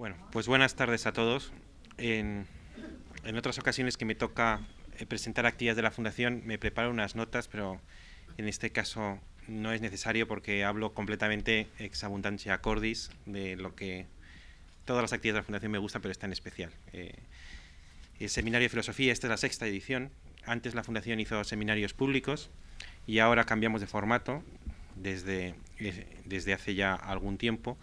Bueno, pues buenas tardes a todos. En, otras ocasiones que me toca eh, presentar actividades de la Fundación me preparo unas notas, pero en este caso no es necesario porque hablo completamente ex abundancia cordis de lo que todas las actividades de la Fundación me gustan, pero esta en especial. Eh, el Seminario de Filosofía, esta es la sexta edición. Antes la Fundación hizo seminarios públicos y ahora cambiamos de formato desde, eh, desde hace ya algún tiempo.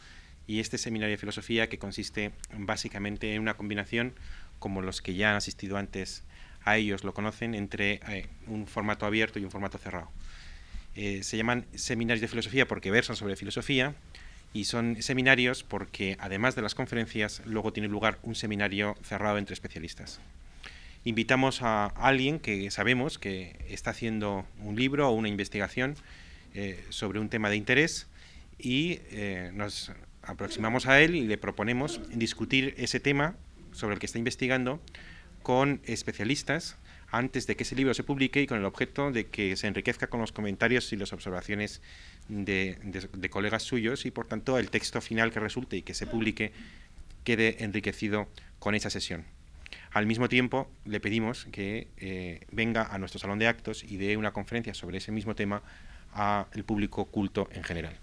Y este seminario de filosofía que consiste básicamente en una combinación, como los que ya han asistido antes a ellos lo conocen, entre eh, un formato abierto y un formato cerrado. Eh, se llaman seminarios de filosofía porque versan sobre filosofía y son seminarios porque además de las conferencias luego tiene lugar un seminario cerrado entre especialistas. Invitamos a alguien que sabemos que está haciendo un libro o una investigación eh, sobre un tema de interés y eh, nos aproximamos a él y le proponemos discutir ese tema sobre el que está investigando con especialistas antes de que ese libro se publique y con el objeto de que se enriquezca con los comentarios y las observaciones de, colegas suyos y por tanto el texto final que resulte y que se publique quede enriquecido con esa sesión. Al mismo tiempo, le pedimos que eh, venga a nuestro salón de actos y dé una conferencia sobre ese mismo tema al público culto en general.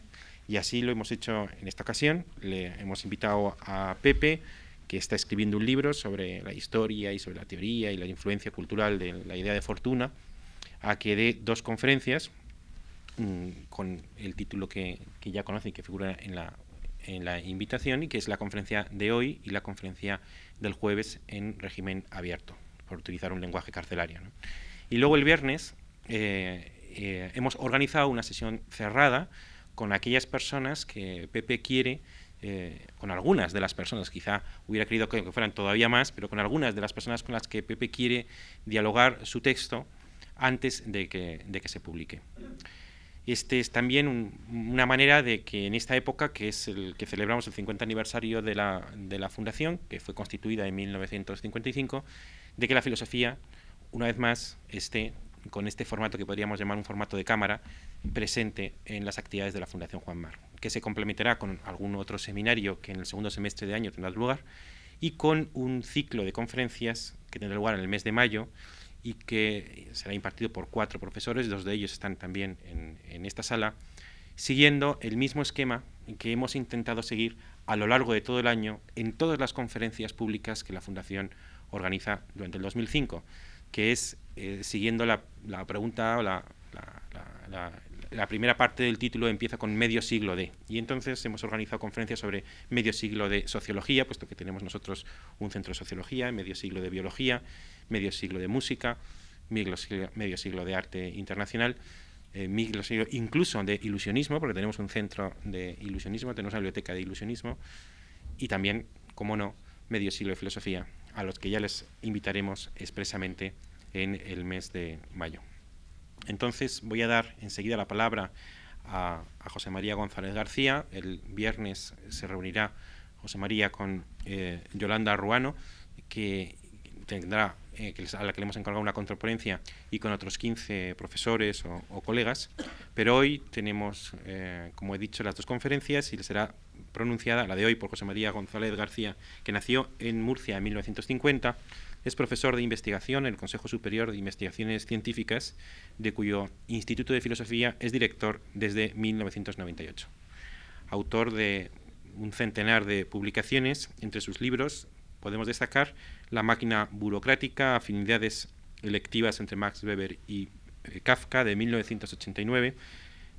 Y así lo hemos hecho en esta ocasión. Le hemos invitado a Pepe, que está escribiendo un libro sobre la historia y sobre la teoría y la influencia cultural de la idea de fortuna, a que dé dos conferencias mm, con el título que, ya conoce y que figura en la, en la invitación, y que es la conferencia de hoy y la conferencia del jueves en régimen abierto, por utilizar un lenguaje carcelario. Y luego el viernes eh, eh, hemos organizado una sesión cerrada con aquellas personas que Pepe quiere eh, con algunas de las personas, quizá hubiera querido que, fueran todavía más, pero con algunas de las personas con las que Pepe quiere dialogar su texto antes de que, de que se publique. Este es también una manera de que en esta época, que es el que celebramos el 50 aniversario de la, de la Fundación, que fue constituida en 1955, de que la filosofía, una vez más, esté con este formato que podríamos llamar un formato de cámara, presente en las actividades de la Fundación Juan Mar que se complementará con algún otro seminario que en el segundo semestre de año tendrá lugar, y con un ciclo de conferencias que tendrá lugar en el mes de mayo y que será impartido por cuatro profesores, dos de ellos están también en, esta sala, siguiendo el mismo esquema que hemos intentado seguir a lo largo de todo el año en todas las conferencias públicas que la Fundación organiza durante el 2005, que es eh, siguiendo la, pregunta la, primera parte del título empieza con medio siglo de. Y entonces hemos organizado conferencias sobre medio siglo de sociología, puesto que tenemos nosotros un centro de sociología, medio siglo de biología, medio siglo de música, medio siglo, de arte internacional, eh, incluso de ilusionismo, porque tenemos un centro de ilusionismo, tenemos una biblioteca de ilusionismo, y también, como no, medio siglo de filosofía, a los que ya les invitaremos expresamente en el mes de mayo. Entonces voy a dar enseguida la palabra a, José María González García. El viernes se reunirá José María con eh, Yolanda Ruano, que tendrá eh, a la que le hemos encargado una contraponencia y con otros 15 profesores o, colegas. Pero hoy tenemos, eh, como he dicho, las dos conferencias y será pronunciada la de hoy por José María González García, que nació en Murcia en 1950 es profesor de investigación en el Consejo Superior de Investigaciones Científicas, de cuyo Instituto de Filosofía es director desde 1998. Autor de un centenar de publicaciones, entre sus libros podemos destacar La máquina burocrática, afinidades electivas entre Max Weber y eh, Kafka de 1989,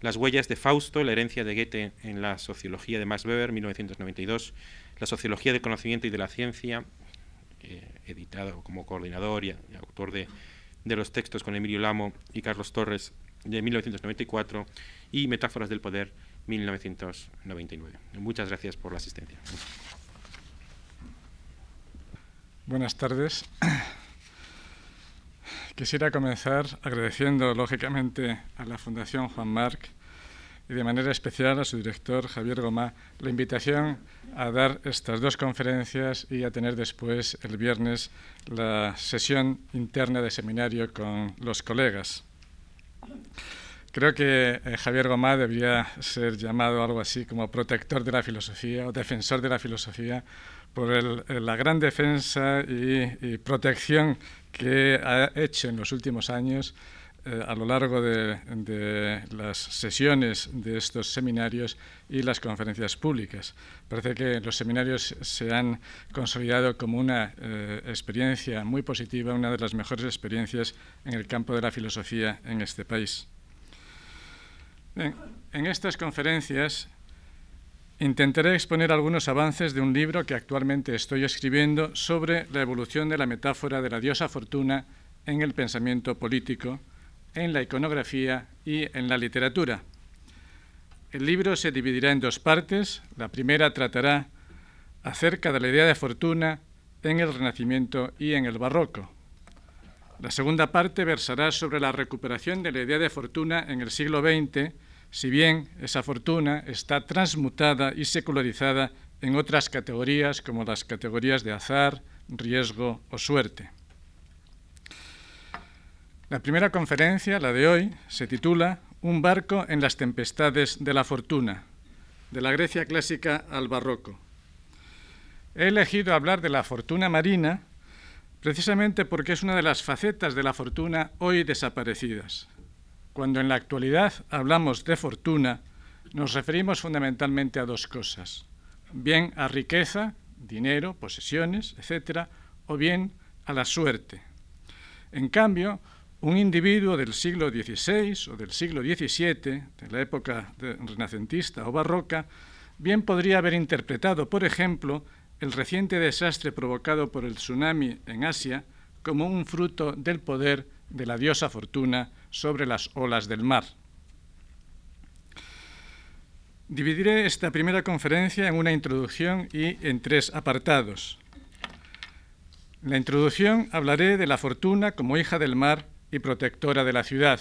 Las huellas de Fausto, la herencia de Goethe en la sociología de Max Weber 1992, La sociología del conocimiento y de la ciencia eh, editado como coordinador y, autor de, los textos con Emilio Lamo y Carlos Torres de 1994 y Metáforas del Poder 1999. Muchas gracias por la asistencia. Buenas tardes. Quisiera comenzar agradeciendo lógicamente a la Fundación Juan Marc y de manera especial a su director Javier Gomá la invitación a dar estas dos conferencias y a tener después el viernes la sesión interna de seminario con los colegas. Creo que eh, Javier Gomá debería ser llamado algo así como protector de la filosofía o defensor de la filosofía por la gran defensa y, protección que ha hecho en los últimos años eh, a lo largo de, las sesiones de estos seminarios y las conferencias públicas. Parece que los seminarios se han consolidado como una eh, experiencia muy positiva, una de las mejores experiencias en el campo de la filosofía en este país. en estas conferencias intentaré exponer algunos avances de un libro que actualmente estoy escribiendo sobre la evolución de la metáfora de la diosa fortuna en el pensamiento político, en la iconografía y en la literatura. El libro se dividirá en dos partes. La primera tratará acerca de la idea de fortuna en el Renacimiento y en el Barroco. La segunda parte versará sobre la recuperación de la idea de fortuna en el siglo XX, si bien esa fortuna está transmutada y secularizada en otras categorías como las categorías de azar, riesgo o suerte. La primera conferencia, la de hoy, se titula Un barco en las tempestades de la fortuna, de la Grecia clásica al barroco. He elegido hablar de la fortuna marina precisamente porque es una de las facetas de la fortuna hoy desaparecidas. Cuando en la actualidad hablamos de fortuna, nos referimos fundamentalmente a dos cosas. Bien a riqueza, dinero, posesiones, etc., o bien a la suerte. En cambio, un individuo del siglo XVI o del siglo XVII, de la época renacentista o barroca, bien podría haber interpretado, por ejemplo, el reciente desastre provocado por el tsunami en Asia como un fruto del poder de la diosa Fortuna sobre las olas del mar. Dividiré esta primera conferencia en una introducción y en tres apartados. En la introducción hablaré de la fortuna como hija del mar y protectora de la ciudad.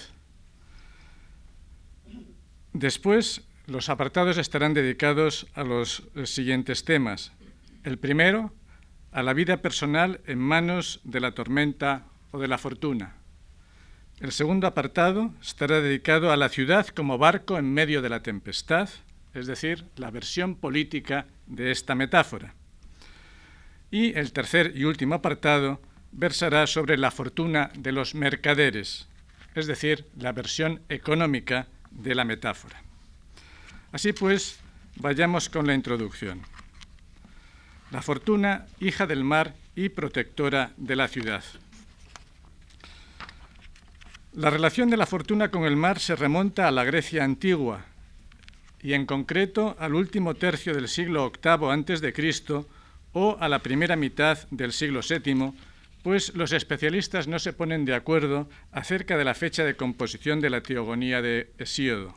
Después, los apartados estarán dedicados a los siguientes temas. El primero, a la vida personal en manos de la tormenta o de la fortuna. El segundo apartado estará dedicado a la ciudad como barco en medio de la tempestad, es decir, la versión política de esta metáfora. Y el tercer y último apartado versará sobre la fortuna de los mercaderes, es decir, la versión económica de la metáfora. Así pues, vayamos con la introducción. La fortuna, hija del mar y protectora de la ciudad. La relación de la fortuna con el mar se remonta a la Grecia antigua y en concreto al último tercio del siglo VIII a.C. o a la primera mitad del siglo VII pues los especialistas no se ponen de acuerdo acerca de la fecha de composición de la teogonía de Hesíodo.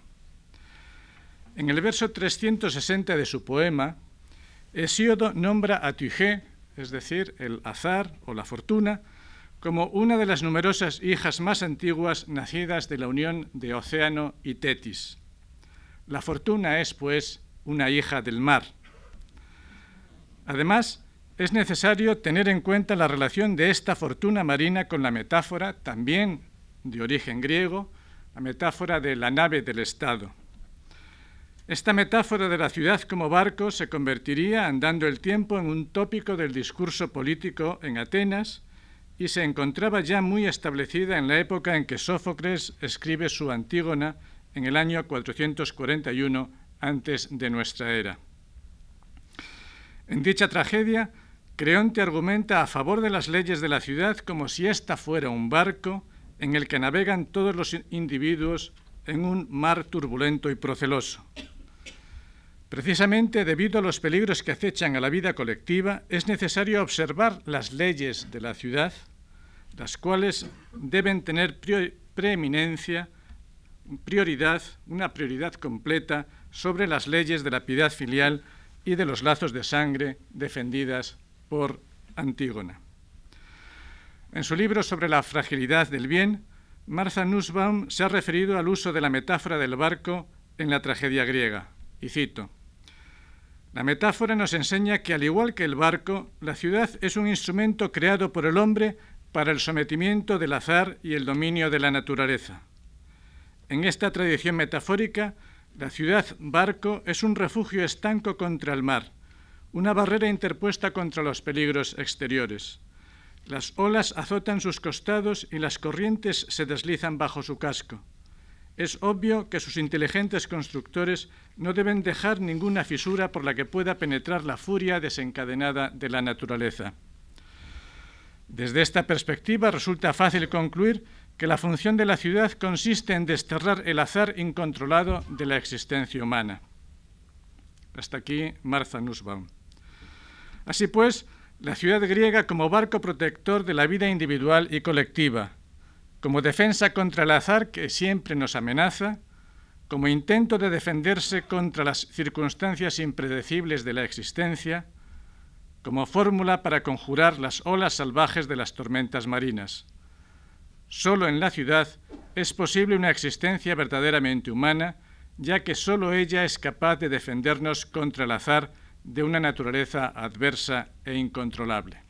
En el verso 360 de su poema, Hesíodo nombra a Tuigé, es decir, el azar o la fortuna, como una de las numerosas hijas más antiguas nacidas de la unión de Océano y Tetis. La fortuna es, pues, una hija del mar. Además, es necesario tener en cuenta la relación de esta fortuna marina con la metáfora, también de origen griego, la metáfora de la nave del Estado. Esta metáfora de la ciudad como barco se convertiría, andando el tiempo, en un tópico del discurso político en Atenas y se encontraba ya muy establecida en la época en que Sófocles escribe su Antígona en el año 441 antes de nuestra era. En dicha tragedia, Creonte argumenta a favor de las leyes de la ciudad como si ésta fuera un barco en el que navegan todos los individuos en un mar turbulento y proceloso. Precisamente debido a los peligros que acechan a la vida colectiva, es necesario observar las leyes de la ciudad, las cuales deben tener preeminencia, prioridad, una prioridad completa sobre las leyes de la piedad filial y de los lazos de sangre defendidas por Antígona. En su libro sobre la fragilidad del bien, Martha Nussbaum se ha referido al uso de la metáfora del barco en la tragedia griega, y cito, La metáfora nos enseña que al igual que el barco, la ciudad es un instrumento creado por el hombre para el sometimiento del azar y el dominio de la naturaleza. En esta tradición metafórica, la ciudad barco es un refugio estanco contra el mar, una barrera interpuesta contra los peligros exteriores. Las olas azotan sus costados y las corrientes se deslizan bajo su casco. Es obvio que sus inteligentes constructores no deben dejar ninguna fisura por la que pueda penetrar la furia desencadenada de la naturaleza. Desde esta perspectiva resulta fácil concluir que la función de la ciudad consiste en desterrar el azar incontrolado de la existencia humana. Hasta aquí Martha Nussbaum. Así pues, la ciudad griega como barco protector de la vida individual y colectiva, como defensa contra el azar que siempre nos amenaza, como intento de defenderse contra las circunstancias impredecibles de la existencia, como fórmula para conjurar las olas salvajes de las tormentas marinas. Solo en la ciudad es posible una existencia verdaderamente humana, ya que solo ella es capaz de defendernos contra el azar de una naturaleza adversa e incontrolable.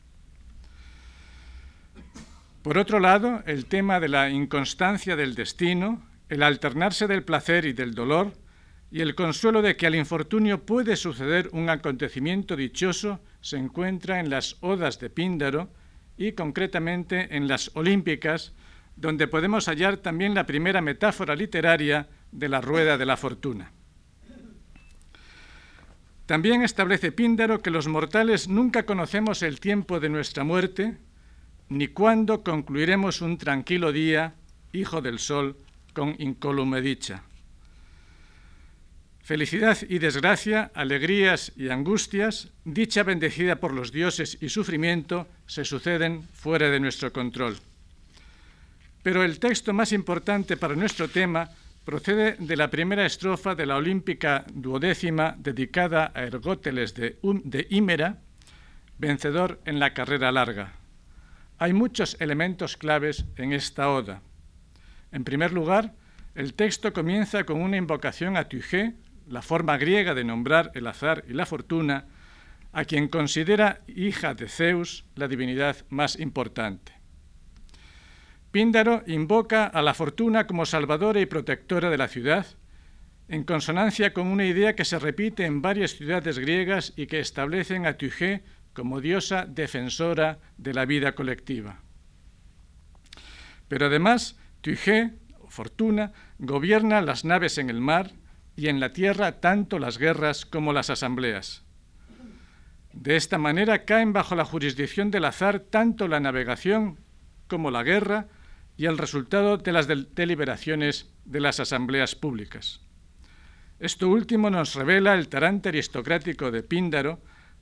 Por otro lado, el tema de la inconstancia del destino, el alternarse del placer y del dolor, y el consuelo de que al infortunio puede suceder un acontecimiento dichoso se encuentra en las odas de Píndaro y concretamente en las olímpicas, donde podemos hallar también la primera metáfora literaria de la rueda de la fortuna. También establece Píndaro que los mortales nunca conocemos el tiempo de nuestra muerte, ni cuándo concluiremos un tranquilo día, hijo del sol, con incólume dicha. Felicidad y desgracia, alegrías y angustias, dicha bendecida por los dioses y sufrimiento, se suceden fuera de nuestro control. Pero el texto más importante para nuestro tema procede de la primera estrofa de la olímpica duodécima dedicada a Ergóteles de, de Ímera, vencedor en la carrera larga. Hay muchos elementos claves en esta oda. En primer lugar, el texto comienza con una invocación a Tugé, la forma griega de nombrar el azar y la fortuna, a quien considera hija de Zeus, la divinidad más importante. Píndaro invoca a la fortuna como salvadora y protectora de la ciudad, en consonancia con una idea que se repite en varias ciudades griegas y que establecen a Tugé como diosa defensora de la vida colectiva. Pero además, Tugé, o fortuna, gobierna las naves en el mar y en la tierra tanto las guerras como las asambleas. De esta manera caen bajo la jurisdicción del azar tanto la navegación como la guerra, y el resultado de las deliberaciones de las asambleas públicas. Esto último nos revela el tarante aristocrático de Píndaro,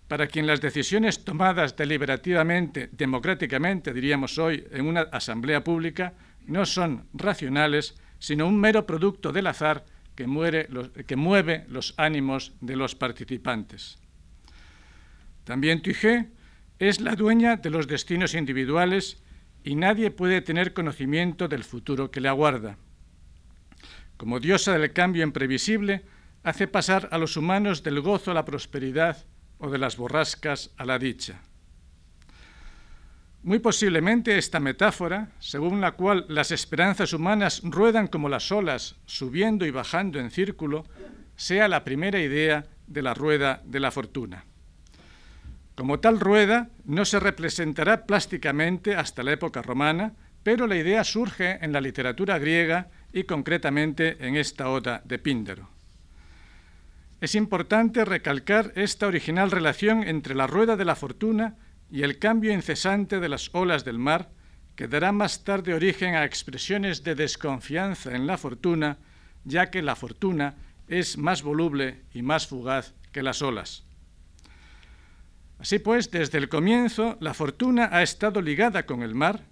para quien las decisiones tomadas deliberativamente, democráticamente, diríamos hoy, en una asamblea pública, no son racionales, sino un mero producto del azar que, que mueve los ánimos de los participantes. También Tugé es la dueña de los destinos individuales y nadie puede tener conocimiento del futuro que le aguarda. Como diosa del cambio imprevisible, hace pasar a los humanos del gozo a la prosperidad o de las borrascas a la dicha. Muy posiblemente esta metáfora, según la cual las esperanzas humanas ruedan como las olas, subiendo y bajando en círculo, sea la primera idea de la rueda de la fortuna. Como tal rueda no se representará plásticamente hasta la época romana, pero la idea surge en la literatura griega y concretamente en esta oda de Píndaro. Es importante recalcar esta original relación entre la rueda de la fortuna y el cambio incesante de las olas del mar, que dará más tarde origen a expresiones de desconfianza en la fortuna, ya que la fortuna es más voluble y más fugaz que las olas. Así pues, desde el comienzo, la fortuna ha estado ligada con el mar,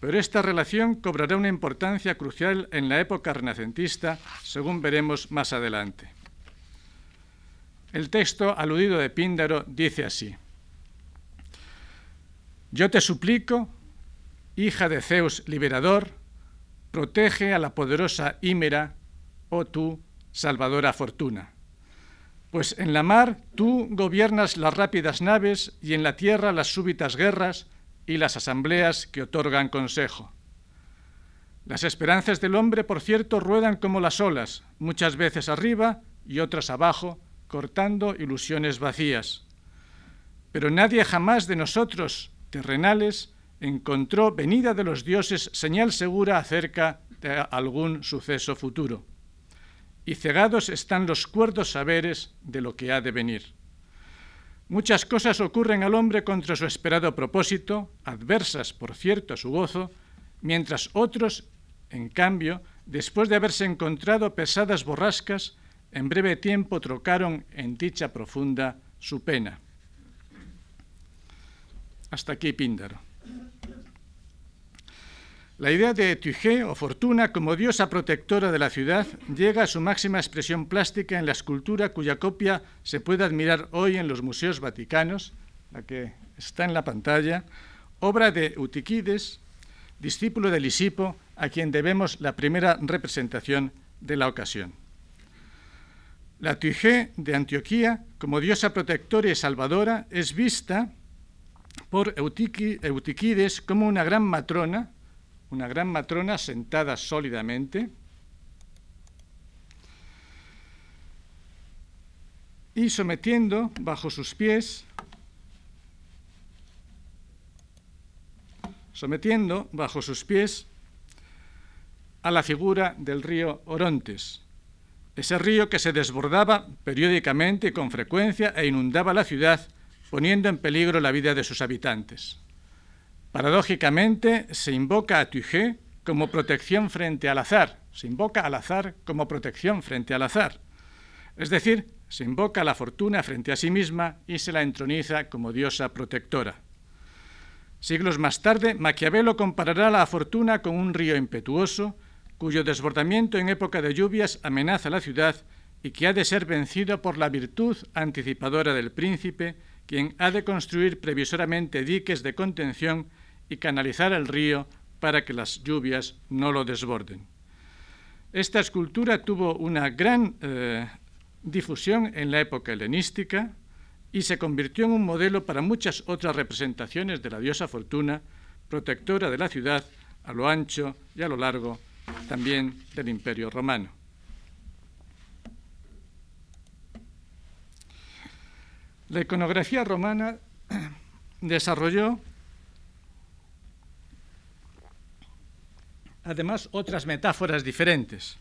pero esta relación cobrará una importancia crucial en la época renacentista, según veremos más adelante. El texto aludido de Píndaro dice así, Yo te suplico, hija de Zeus liberador, protege a la poderosa Hímera, oh tú, salvadora fortuna pues en la mar tú gobiernas las rápidas naves y en la tierra las súbitas guerras y las asambleas que otorgan consejo. Las esperanzas del hombre, por cierto, ruedan como las olas, muchas veces arriba y otras abajo, cortando ilusiones vacías. Pero nadie jamás de nosotros, terrenales, encontró venida de los dioses señal segura acerca de algún suceso futuro. Y cegados están los cuerdos saberes de lo que ha de venir. Muchas cosas ocurren al hombre contra su esperado propósito, adversas, por cierto, a su gozo, mientras otros, en cambio, después de haberse encontrado pesadas borrascas, en breve tiempo trocaron en dicha profunda su pena. Hasta aquí Píndaro. La idea de Tuigé o Fortuna como diosa protectora de la ciudad llega a su máxima expresión plástica en la escultura cuya copia se puede admirar hoy en los museos vaticanos, la que está en la pantalla, obra de Eutiquides, discípulo de Lisipo, a quien debemos la primera representación de la ocasión. La Tuigé de Antioquía, como diosa protectora y salvadora, es vista por Eutiquides como una gran matrona, una gran matrona sentada sólidamente y sometiendo bajo sus pies sometiendo bajo sus pies a la figura del río Orontes, ese río que se desbordaba periódicamente y con frecuencia e inundaba la ciudad, poniendo en peligro la vida de sus habitantes. Paradójicamente, se invoca a Tuigé como protección frente al azar, se invoca al azar como protección frente al azar. Es decir, se invoca a la fortuna frente a sí misma y se la entroniza como diosa protectora. Siglos más tarde, Maquiavelo comparará la fortuna con un río impetuoso, cuyo desbordamiento en época de lluvias amenaza la ciudad y que ha de ser vencido por la virtud anticipadora del príncipe, quien ha de construir previsoramente diques de contención y canalizar el río para que las lluvias no lo desborden. Esta escultura tuvo una gran eh, difusión en la época helenística y se convirtió en un modelo para muchas otras representaciones de la diosa Fortuna, protectora de la ciudad a lo ancho y a lo largo también del Imperio Romano. La iconografía romana desarrolló además otras metáforas diferentes.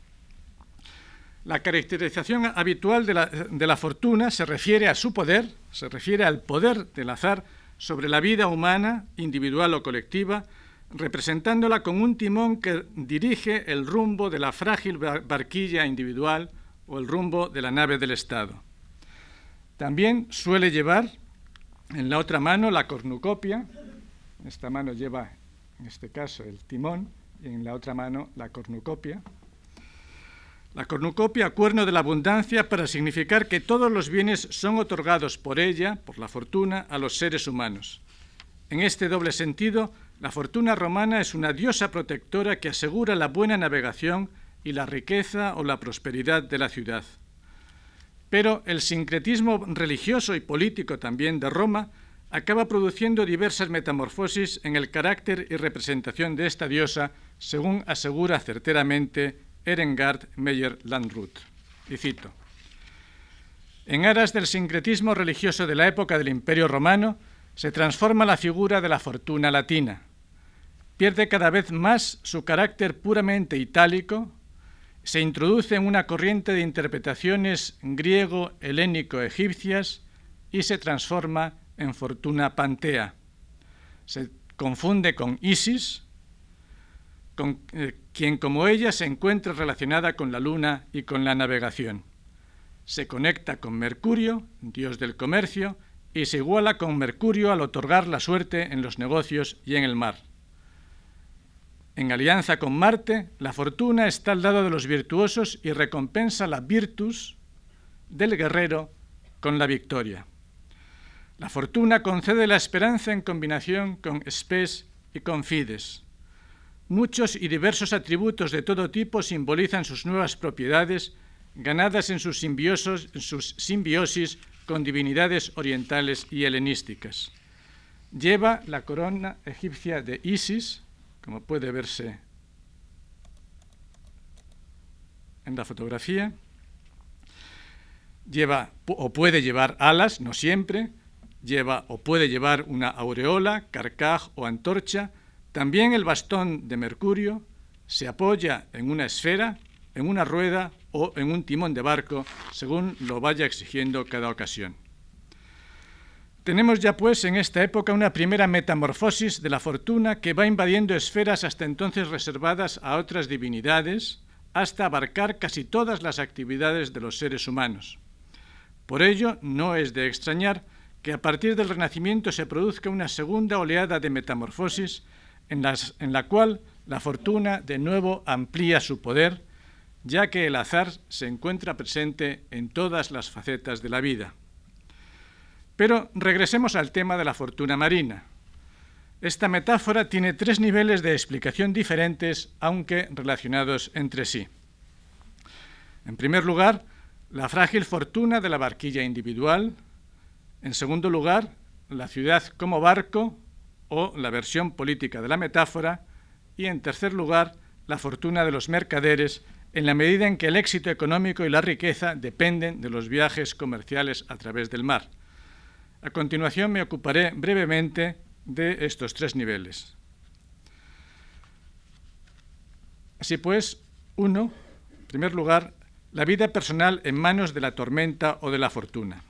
La caracterización habitual de la, fortuna se refiere a su poder, se refiere al poder del azar sobre la vida humana, individual o colectiva, representándola con un timón que dirige el rumbo de la frágil barquilla individual o el rumbo de la nave del Estado. También suele llevar en la otra mano la cornucopia, esta mano lleva en este caso el timón, y en la otra mano la cornucopia. La cornucopia, cuerno de la abundancia, para significar que todos los bienes son otorgados por ella, por la fortuna, a los seres humanos. En este doble sentido, la fortuna romana es una diosa protectora que asegura la buena navegación y la riqueza o la prosperidad de la ciudad. Pero el sincretismo religioso y político también de Roma acaba produciendo diversas metamorfosis en el carácter y representación de esta diosa según asegura certeramente Erengard Meyer Landrut. Y cito: En aras del sincretismo religioso de la época del Imperio Romano, se transforma la figura de la fortuna latina. Pierde cada vez más su carácter puramente itálico, se introduce en una corriente de interpretaciones griego-helénico-egipcias y se transforma fortuna pantea. Se confunde con Isis, con, eh, quien como ella se encuentra relacionada con la luna y con la navegación. Se conecta con Mercurio, dios del comercio, y se iguala con Mercurio al otorgar la suerte en los negocios y en el mar. En alianza con Marte, la fortuna está al lado de los virtuosos y recompensa la virtus del guerrero con la victoria. La fortuna concede la esperanza en combinación con spes y con fides. Muchos y diversos atributos de todo tipo simbolizan sus nuevas propiedades, ganadas en sus, simbiosis con divinidades orientales y helenísticas. Lleva la corona egipcia de Isis, como puede verse en la fotografía. Lleva o puede llevar alas, no siempre. Lleva o puede llevar una aureola, carcaj o antorcha. También el bastón de Mercurio se apoya en una esfera, en una rueda o en un timón de barco, según lo vaya exigiendo cada ocasión. Tenemos ya pues en esta época una primera metamorfosis de la fortuna que va invadiendo esferas hasta entonces reservadas a otras divinidades, hasta abarcar casi todas las actividades de los seres humanos. Por ello, no es de extrañar que a partir del Renacimiento se produzca una segunda oleada de metamorfosis en, en la cual la fortuna de nuevo amplía su poder, ya que el azar se encuentra presente en todas las facetas de la vida. Pero regresemos al tema de la fortuna marina. Esta metáfora tiene tres niveles de explicación diferentes, aunque relacionados entre sí. En primer lugar, la frágil fortuna de la barquilla individual. En segundo lugar, la ciudad como barco o la versión política de la metáfora. Y en tercer lugar, la fortuna de los mercaderes en la medida en que el éxito económico y la riqueza dependen de los viajes comerciales a través del mar. A continuación me ocuparé brevemente de estos tres niveles. Así pues, uno, en primer lugar, la vida personal en manos de la tormenta o de la fortuna.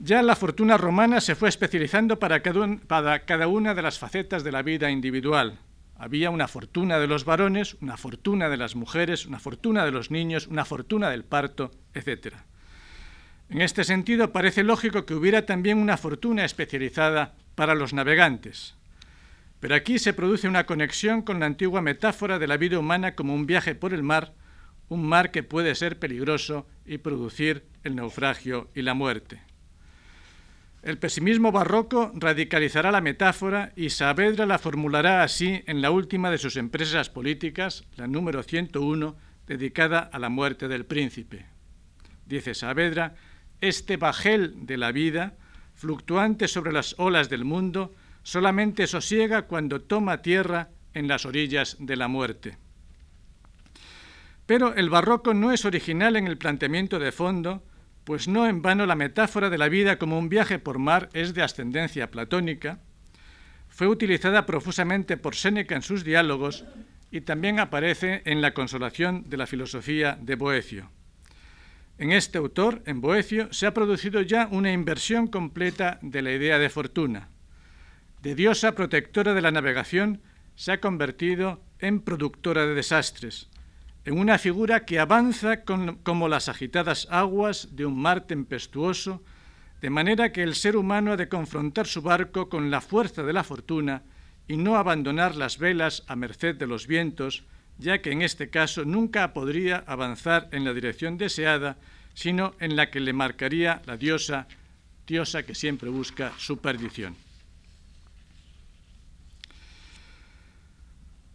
Ya la fortuna romana se fue especializando para cada, una de las facetas de la vida individual. Había una fortuna de los varones, una fortuna de las mujeres, una fortuna de los niños, una fortuna del parto, etc. En este sentido, parece lógico que hubiera también una fortuna especializada para los navegantes. Pero aquí se produce una conexión con la antigua metáfora de la vida humana como un viaje por el mar, un mar que puede ser peligroso y producir el naufragio y la muerte. El pesimismo barroco radicalizará la metáfora y Saavedra la formulará así en la última de sus empresas políticas, la número 101, dedicada a la muerte del príncipe. Dice Saavedra este bajel de la vida, fluctuante sobre las olas del mundo, solamente sosiega cuando toma tierra en las orillas de la muerte. Pero el barroco no es original en el planteamiento de fondo, pues no en vano la metáfora de la vida como un viaje por mar es de ascendencia platónica, fue utilizada profusamente por Séneca en sus diálogos y también aparece en la consolación de la filosofía de Boecio. En este autor, en Boecio, se ha producido ya una inversión completa de la idea de fortuna. De diosa protectora de la navegación se ha convertido en productora de desastres, en una figura que avanza como las agitadas aguas de un mar tempestuoso, de manera que el ser humano ha de confrontar su barco con la fuerza de la fortuna y no abandonar las velas a merced de los vientos, ya que en este caso nunca podría avanzar en la dirección deseada, sino en la que le marcaría la diosa, diosa que siempre busca su perdición.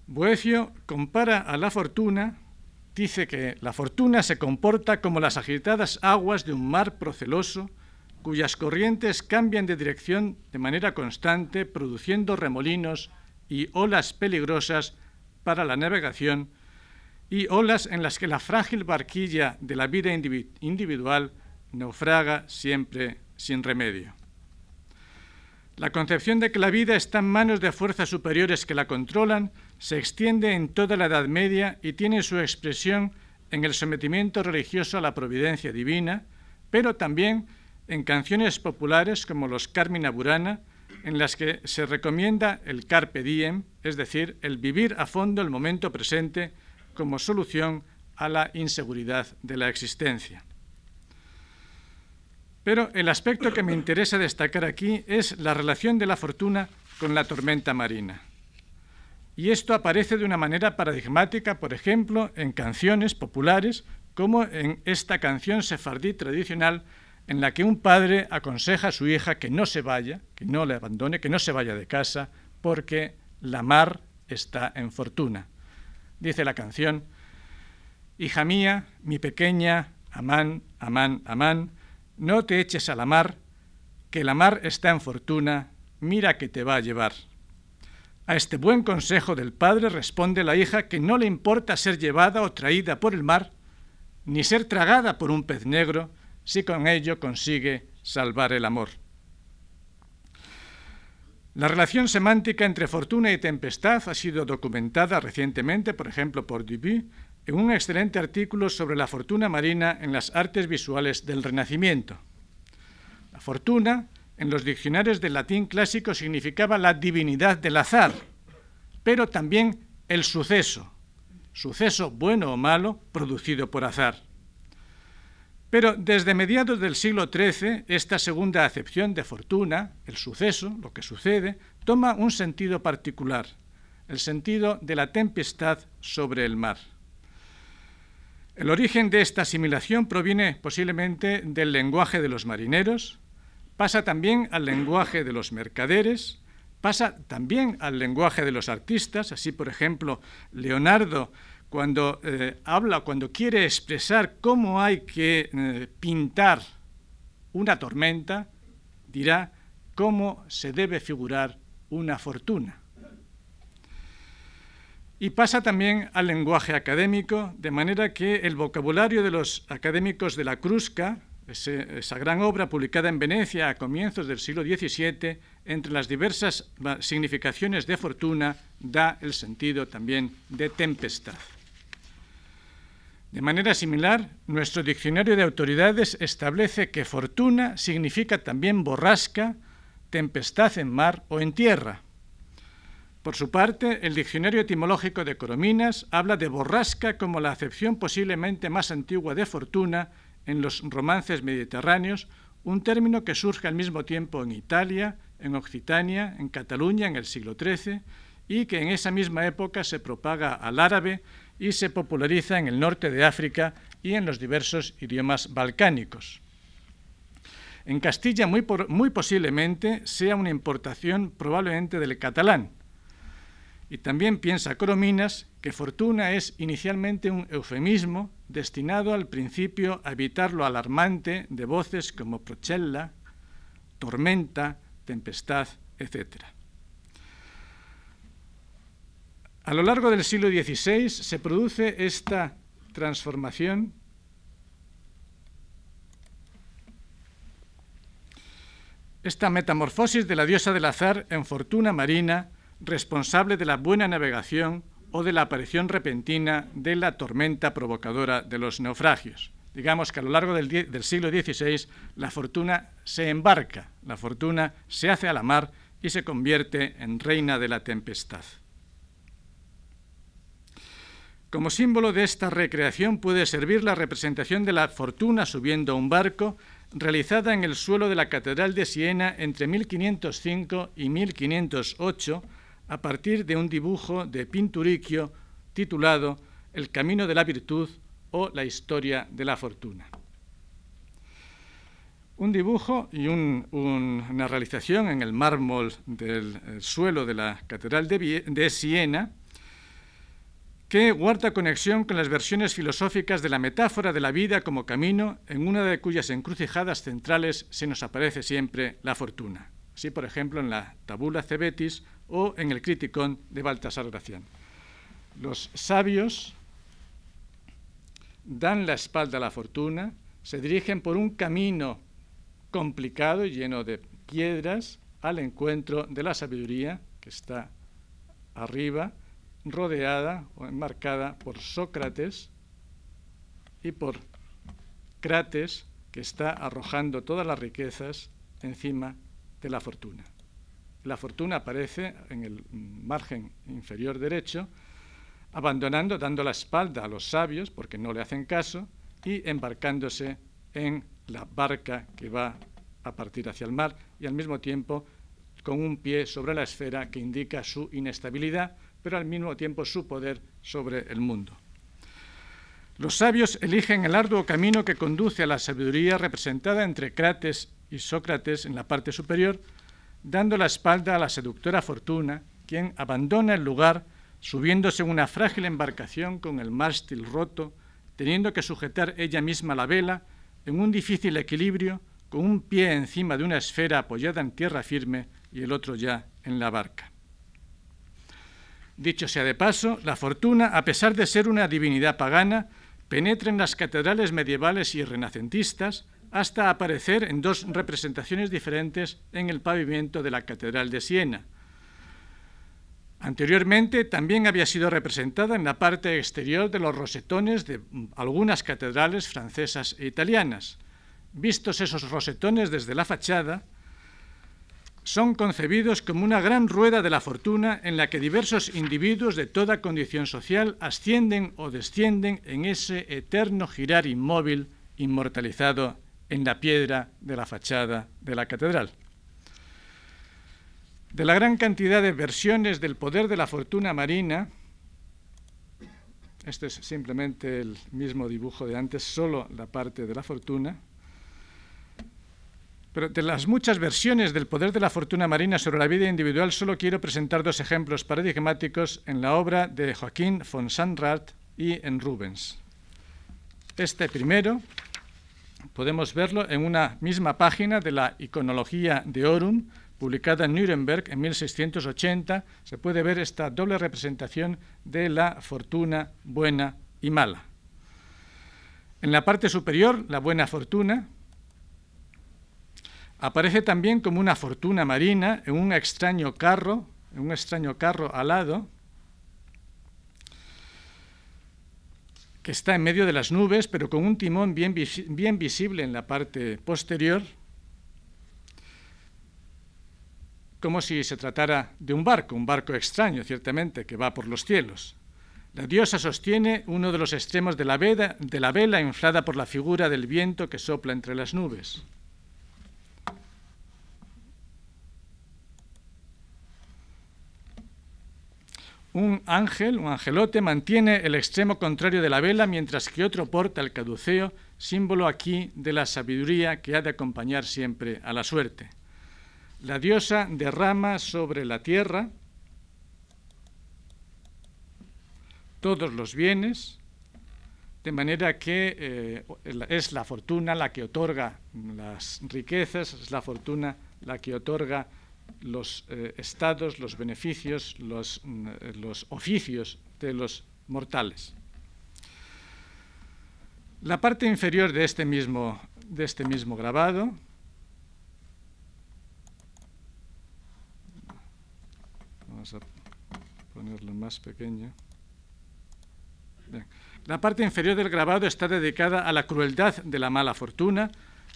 Boecio compara a la fortuna, dice que la fortuna se comporta como las agitadas aguas de un mar proceloso, cuyas corrientes cambian de dirección de manera constante, produciendo remolinos y olas peligrosas para la navegación y olas en las que la frágil barquilla de la vida individual naufraga siempre sin remedio. La concepción de que la vida está en manos de fuerzas superiores que la controlan se extiende en toda la Edad Media y tiene su expresión en el sometimiento religioso a la providencia divina, pero también en canciones populares como los Carmina Burana, en las que se recomienda el carpe diem, es decir, el vivir a fondo el momento presente como solución a la inseguridad de la existencia. Pero el aspecto que me interesa destacar aquí es la relación de la fortuna con la tormenta marina. Y esto aparece de una manera paradigmática, por ejemplo, en canciones populares, como en esta canción sefardí tradicional en la que un padre aconseja a su hija que no se vaya, que no le abandone, que no se vaya de casa, porque la mar está en fortuna. Dice la canción, Hija mía, mi pequeña, Amán, Amán, Amán, no te eches a la mar, que la mar está en fortuna, mira que te va a llevar. A este buen consejo del padre responde la hija que no le importa ser llevada o traída por el mar, ni ser tragada por un pez negro, si con ello consigue salvar el amor. La relación semántica entre fortuna y tempestad ha sido documentada recientemente, por ejemplo, por Duby, en un excelente artículo sobre la fortuna marina en las artes visuales del Renacimiento. La fortuna, en los diccionarios del latín clásico, significaba la divinidad del azar, pero también el suceso, suceso bueno o malo producido por azar. Pero desde mediados del siglo XIII, esta segunda acepción de fortuna, el suceso, lo que sucede, toma un sentido particular, el sentido de la tempestad sobre el mar. El origen de esta asimilación proviene posiblemente del lenguaje de los marineros, pasa también al lenguaje de los mercaderes, pasa también al lenguaje de los artistas, así por ejemplo Leonardo cuando eh, habla, cuando quiere expresar cómo hay que eh, pintar una tormenta, dirá cómo se debe figurar una fortuna. Y pasa también al lenguaje académico, de manera que el vocabulario de los académicos de la Crusca, esa gran obra publicada en Venecia a comienzos del siglo XVII, entre las diversas significaciones de fortuna, da el sentido también de tempestad. De manera similar, nuestro diccionario de autoridades establece que fortuna significa también borrasca, tempestad en mar o en tierra. Por su parte, el diccionario etimológico de Corominas habla de borrasca como la acepción posiblemente más antigua de fortuna en los romances mediterráneos, un término que surge al mismo tiempo en Italia, en Occitania, en Cataluña en el siglo XIII y que en esa misma época se propaga al árabe y se populariza en el norte de África y en los diversos idiomas balcánicos. En Castilla muy, muy posiblemente sea una importación probablemente del catalán. Y también piensa Corominas que fortuna es inicialmente un eufemismo destinado al principio a evitar lo alarmante de voces como prochella, tormenta, tempestad, etc. A lo largo del siglo XVI se produce esta transformación esta metamorfosis de la diosa del azar en fortuna marina responsable de la buena navegación o de la aparición repentina de la tormenta provocadora de los naufragios. Digamos que a lo largo del, siglo XVI la fortuna se embarca, la fortuna se hace a la mar y se convierte en reina de la tempestad. Como símbolo de esta recreación puede servir la representación de la fortuna subiendo a un barco, realizada en el suelo de la Catedral de Siena entre 1505 y 1508, a partir de un dibujo de Pinturicchio titulado El camino de la virtud o la historia de la fortuna. Un dibujo y una realización en el mármol del suelo de la Catedral de Siena, que guarda conexión con las versiones filosóficas de la metáfora de la vida como camino, en una de cuyas encrucijadas centrales se nos aparece siempre la fortuna. Así, por ejemplo, en la Tabula Cebetis o en el Criticón de Baltasar Gracián. Los sabios dan la espalda a la fortuna, se dirigen por un camino complicado y lleno de piedras al encuentro de la sabiduría que está arriba rodeada o enmarcada por Sócrates y por Crates, que está arrojando todas las riquezas encima la fortuna. La fortuna aparece en el margen inferior derecho, abandonando, dando la espalda a los sabios, porque no le hacen caso, y embarcándose en la barca que va a partir hacia el mar y al mismo tiempo con un pie sobre la esfera que indica su inestabilidad, pero al mismo tiempo su poder sobre el mundo. Los sabios eligen el arduo camino que conduce a la sabiduría representada entre Crates y Sócrates en la parte superior, dando la espalda a la seductora fortuna, quien abandona el lugar subiéndose en una frágil embarcación con el mástil roto, teniendo que sujetar ella misma la vela en un difícil equilibrio, con un pie encima de una esfera apoyada en tierra firme y el otro ya en la barca. Dicho sea de paso, la fortuna, a pesar de ser una divinidad pagana, penetra en las catedrales medievales y renacentistas hasta aparecer en dos representaciones diferentes en el pavimento de la Catedral de Siena. Anteriormente también había sido representada en la parte exterior de los rosetones de algunas catedrales francesas e italianas. Vistos esos rosetones desde la fachada, son concebidos como una gran rueda de la fortuna en la que diversos individuos de toda condición social ascienden o descienden en ese eterno girar inmóvil inmortalizado en la piedra de la fachada de la catedral. De la gran cantidad de versiones del poder de la fortuna marina, este es simplemente el mismo dibujo de antes, solo la parte de la fortuna, pero de las muchas versiones del poder de la fortuna marina sobre la vida individual, solo quiero presentar dos ejemplos paradigmáticos en la obra de Joaquín von Sandrart y en Rubens. Este primero podemos verlo en una misma página de la Iconología de Orum, publicada en Nuremberg en 1680. Se puede ver esta doble representación de la fortuna buena y mala. En la parte superior, la buena fortuna, Aparece también como una fortuna marina en un extraño carro, en un extraño carro alado, que está en medio de las nubes, pero con un timón bien, bien visible en la parte posterior, como si se tratara de un barco, un barco extraño, ciertamente, que va por los cielos. La diosa sostiene uno de los extremos de la, vela, de la vela inflada por la figura del viento que sopla entre las nubes. Un ángel, un angelote, mantiene el extremo contrario de la vela, mientras que otro porta el caduceo, símbolo aquí de la sabiduría que ha de acompañar siempre a la suerte. La diosa derrama sobre la tierra todos los bienes, de manera que eh, es la fortuna la que otorga las riquezas, es la fortuna la que otorga los eh, estados, los beneficios, los, mm, los oficios de los mortales. La parte inferior de este mismo, de este mismo grabado vamos a ponerlo más pequeño. La parte inferior del grabado está dedicada a la crueldad de la mala fortuna,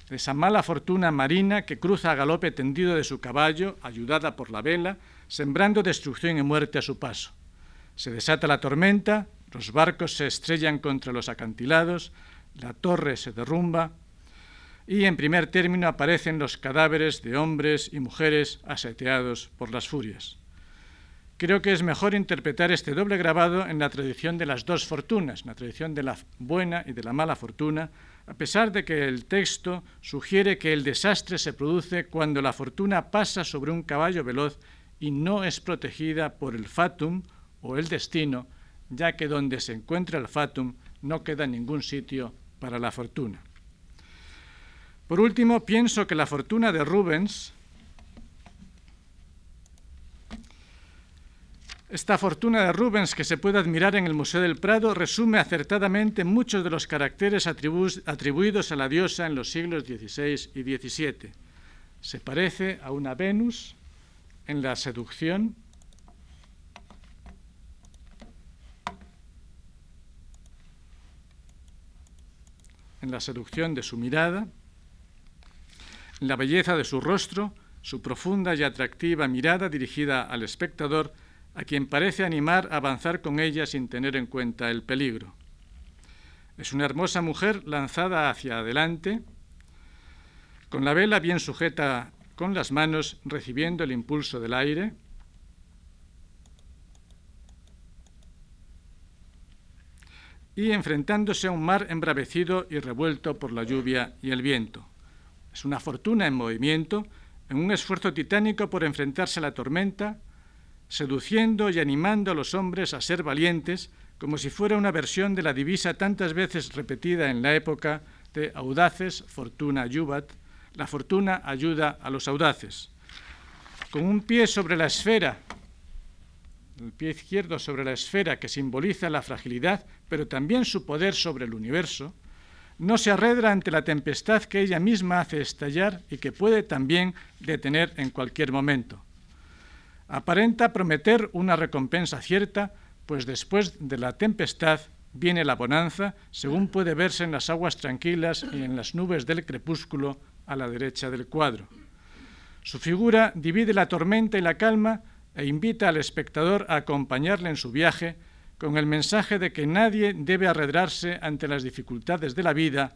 esa mala fortuna marina que cruza a galope tendido de su caballo, ayudada por la vela, sembrando destrucción y muerte a su paso. Se desata la tormenta, los barcos se estrellan contra los acantilados, la torre se derrumba y en primer término aparecen los cadáveres de hombres y mujeres aseteados por las furias. Creo que es mejor interpretar este doble grabado en la tradición de las dos fortunas, la tradición de la buena y de la mala fortuna, a pesar de que el texto sugiere que el desastre se produce cuando la fortuna pasa sobre un caballo veloz y no es protegida por el fatum o el destino, ya que donde se encuentra el fatum no queda ningún sitio para la fortuna. Por último, pienso que la fortuna de Rubens Esta fortuna de Rubens que se puede admirar en el Museo del Prado resume acertadamente muchos de los caracteres atribuidos a la diosa en los siglos XVI y XVII. Se parece a una Venus en la seducción, en la seducción de su mirada, en la belleza de su rostro, su profunda y atractiva mirada dirigida al espectador, a quien parece animar a avanzar con ella sin tener en cuenta el peligro. Es una hermosa mujer lanzada hacia adelante, con la vela bien sujeta con las manos, recibiendo el impulso del aire, y enfrentándose a un mar embravecido y revuelto por la lluvia y el viento. Es una fortuna en movimiento, en un esfuerzo titánico por enfrentarse a la tormenta, seduciendo y animando a los hombres a ser valientes, como si fuera una versión de la divisa tantas veces repetida en la época de audaces, fortuna yubat, la fortuna ayuda a los audaces. Con un pie sobre la esfera el pie izquierdo sobre la esfera que simboliza la fragilidad, pero también su poder sobre el universo, no se arredra ante la tempestad que ella misma hace estallar y que puede también detener en cualquier momento. Aparenta prometer una recompensa cierta, pues después de la tempestad viene la bonanza, según puede verse en las aguas tranquilas y en las nubes del crepúsculo a la derecha del cuadro. Su figura divide la tormenta y la calma e invita al espectador a acompañarle en su viaje con el mensaje de que nadie debe arredrarse ante las dificultades de la vida,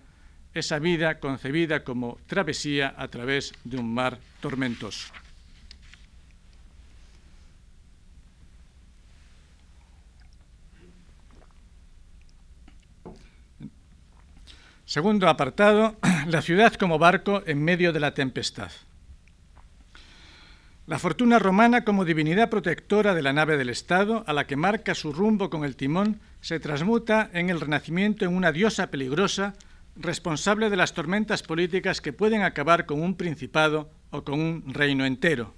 esa vida concebida como travesía a través de un mar tormentoso. Segundo apartado, la ciudad como barco en medio de la tempestad. La fortuna romana como divinidad protectora de la nave del Estado, a la que marca su rumbo con el timón, se transmuta en el Renacimiento en una diosa peligrosa, responsable de las tormentas políticas que pueden acabar con un principado o con un reino entero.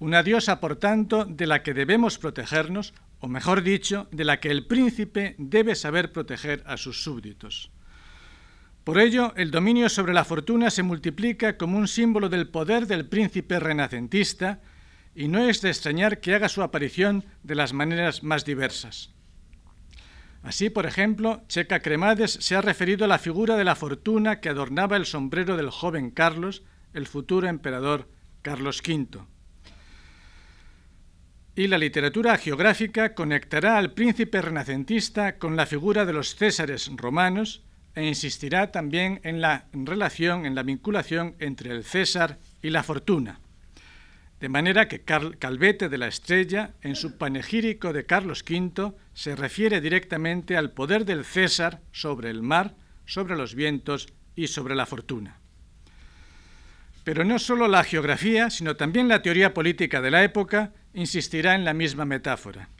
Una diosa, por tanto, de la que debemos protegernos, o mejor dicho, de la que el príncipe debe saber proteger a sus súbditos. Por ello, el dominio sobre la fortuna se multiplica como un símbolo del poder del príncipe renacentista y no es de extrañar que haga su aparición de las maneras más diversas. Así, por ejemplo, Checa Cremades se ha referido a la figura de la fortuna que adornaba el sombrero del joven Carlos, el futuro emperador Carlos V. Y la literatura geográfica conectará al príncipe renacentista con la figura de los césares romanos, e insistirá también en la relación, en la vinculación entre el César y la fortuna. De manera que Calvete de la Estrella, en su panegírico de Carlos V, se refiere directamente al poder del César sobre el mar, sobre los vientos y sobre la fortuna. Pero no solo la geografía, sino también la teoría política de la época insistirá en la misma metáfora.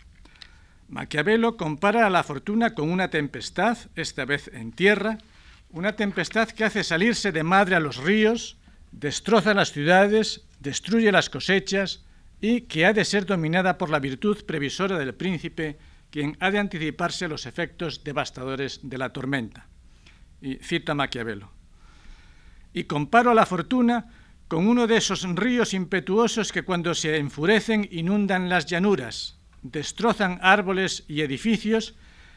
Maquiavelo compara a la fortuna con una tempestad, esta vez en tierra, una tempestad que hace salirse de madre a los ríos, destroza las ciudades, destruye las cosechas y que ha de ser dominada por la virtud previsora del príncipe, quien ha de anticiparse a los efectos devastadores de la tormenta. Y cito a Maquiavelo. Y comparo a la fortuna con uno de esos ríos impetuosos que cuando se enfurecen inundan las llanuras, destrozan árboles y edificios,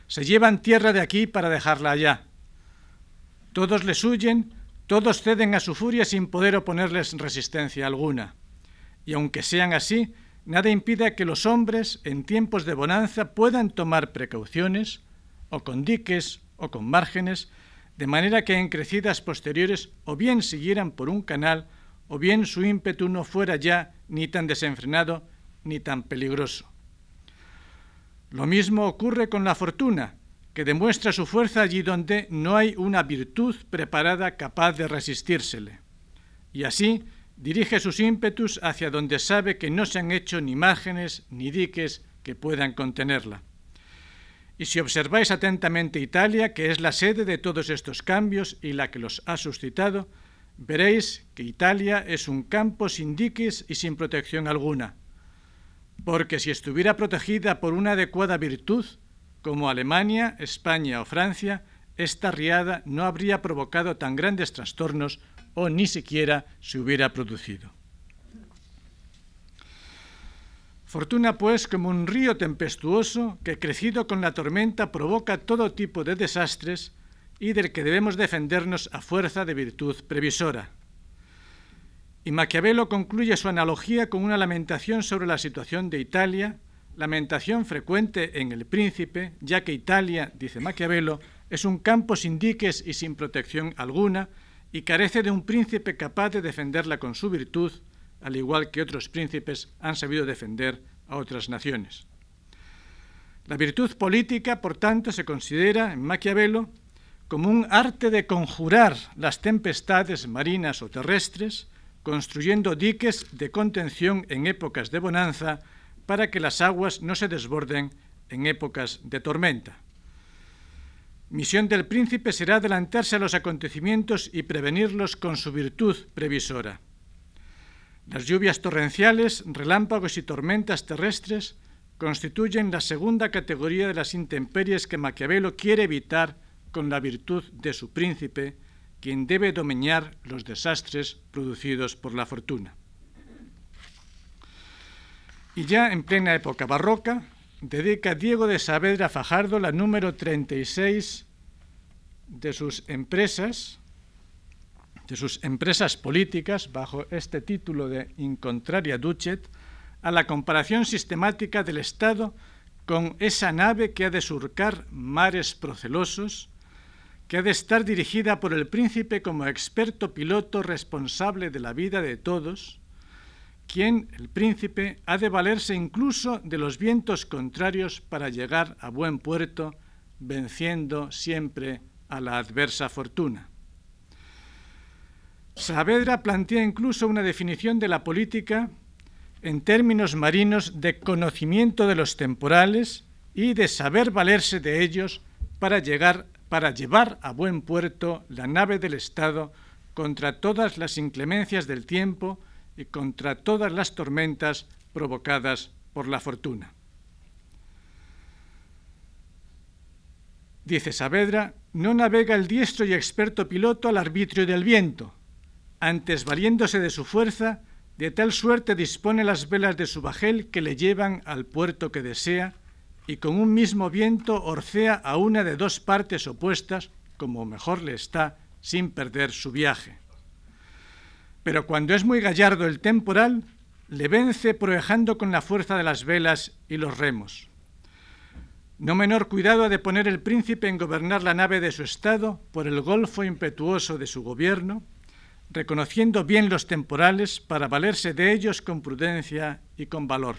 se llevan tierra de aquí para dejarla allá. Todos les huyen, todos ceden a su furia sin poder oponerles resistencia alguna. Y aunque sean así, nada impide que los hombres, en tiempos de bonanza, puedan tomar precauciones, o con diques o con márgenes, de manera que en crecidas posteriores o bien siguieran por un canal, o bien su ímpetu no fuera ya ni tan desenfrenado ni tan peligroso. Lo mismo ocurre con la fortuna, que demuestra su fuerza allí donde no hay una virtud preparada capaz de resistírsele. Y así dirige sus ímpetus hacia donde sabe que no se han hecho ni márgenes ni diques que puedan contenerla. Y si observáis atentamente Italia, que es la sede de todos estos cambios y la que los ha suscitado, veréis que Italia es un campo sin diques y sin protección alguna porque si estuviera protegida por una adecuada virtud, como Alemania, España o Francia, esta riada no habría provocado tan grandes trastornos o ni siquiera se hubiera producido. Fortuna, pues, como un río tempestuoso que, crecido con la tormenta, provoca todo tipo de desastres y del que debemos defendernos a fuerza de virtud previsora. Y Maquiavelo concluye su analogía con una lamentación sobre la situación de Italia, lamentación frecuente en El Príncipe, ya que Italia, dice Maquiavelo, es un campo sin diques y sin protección alguna, y carece de un príncipe capaz de defenderla con su virtud, al igual que otros príncipes han sabido defender a otras naciones. La virtud política, por tanto, se considera en Maquiavelo como un arte de conjurar las tempestades marinas o terrestres, construyendo diques de contención en épocas de bonanza para que las aguas no se desborden en épocas de tormenta. Misión del príncipe será adelantarse a los acontecimientos y prevenirlos con su virtud previsora. Las lluvias torrenciales, relámpagos y tormentas terrestres constituyen la segunda categoría de las intemperies que Maquiavelo quiere evitar con la virtud de su príncipe, quien debe domeñar los desastres producidos por la fortuna. Y ya en plena época barroca, dedica Diego de Saavedra Fajardo la número 36 de sus empresas, de sus empresas políticas, bajo este título de Incontraria Duchet, a la comparación sistemática del Estado con esa nave que ha de surcar mares procelosos, que ha de estar dirigida por el príncipe como experto piloto responsable de la vida de todos, quien, el príncipe, ha de valerse incluso de los vientos contrarios para llegar a buen puerto, venciendo siempre a la adversa fortuna. Saavedra plantea incluso una definición de la política en términos marinos de conocimiento de los temporales y de saber valerse de ellos para llegar para llevar a buen puerto la nave del Estado contra todas las inclemencias del tiempo y contra todas las tormentas provocadas por la fortuna. Dice Saavedra, no navega el diestro y experto piloto al arbitrio del viento, antes valiéndose de su fuerza, de tal suerte dispone las velas de su bajel que le llevan al puerto que desea, y con un mismo viento orcea a una de dos partes opuestas, como mejor le está, sin perder su viaje. Pero cuando es muy gallardo el temporal, le vence proejando con la fuerza de las velas y los remos. No menor cuidado ha de poner el príncipe en gobernar la nave de su estado por el golfo impetuoso de su gobierno, reconociendo bien los temporales para valerse de ellos con prudencia y con valor.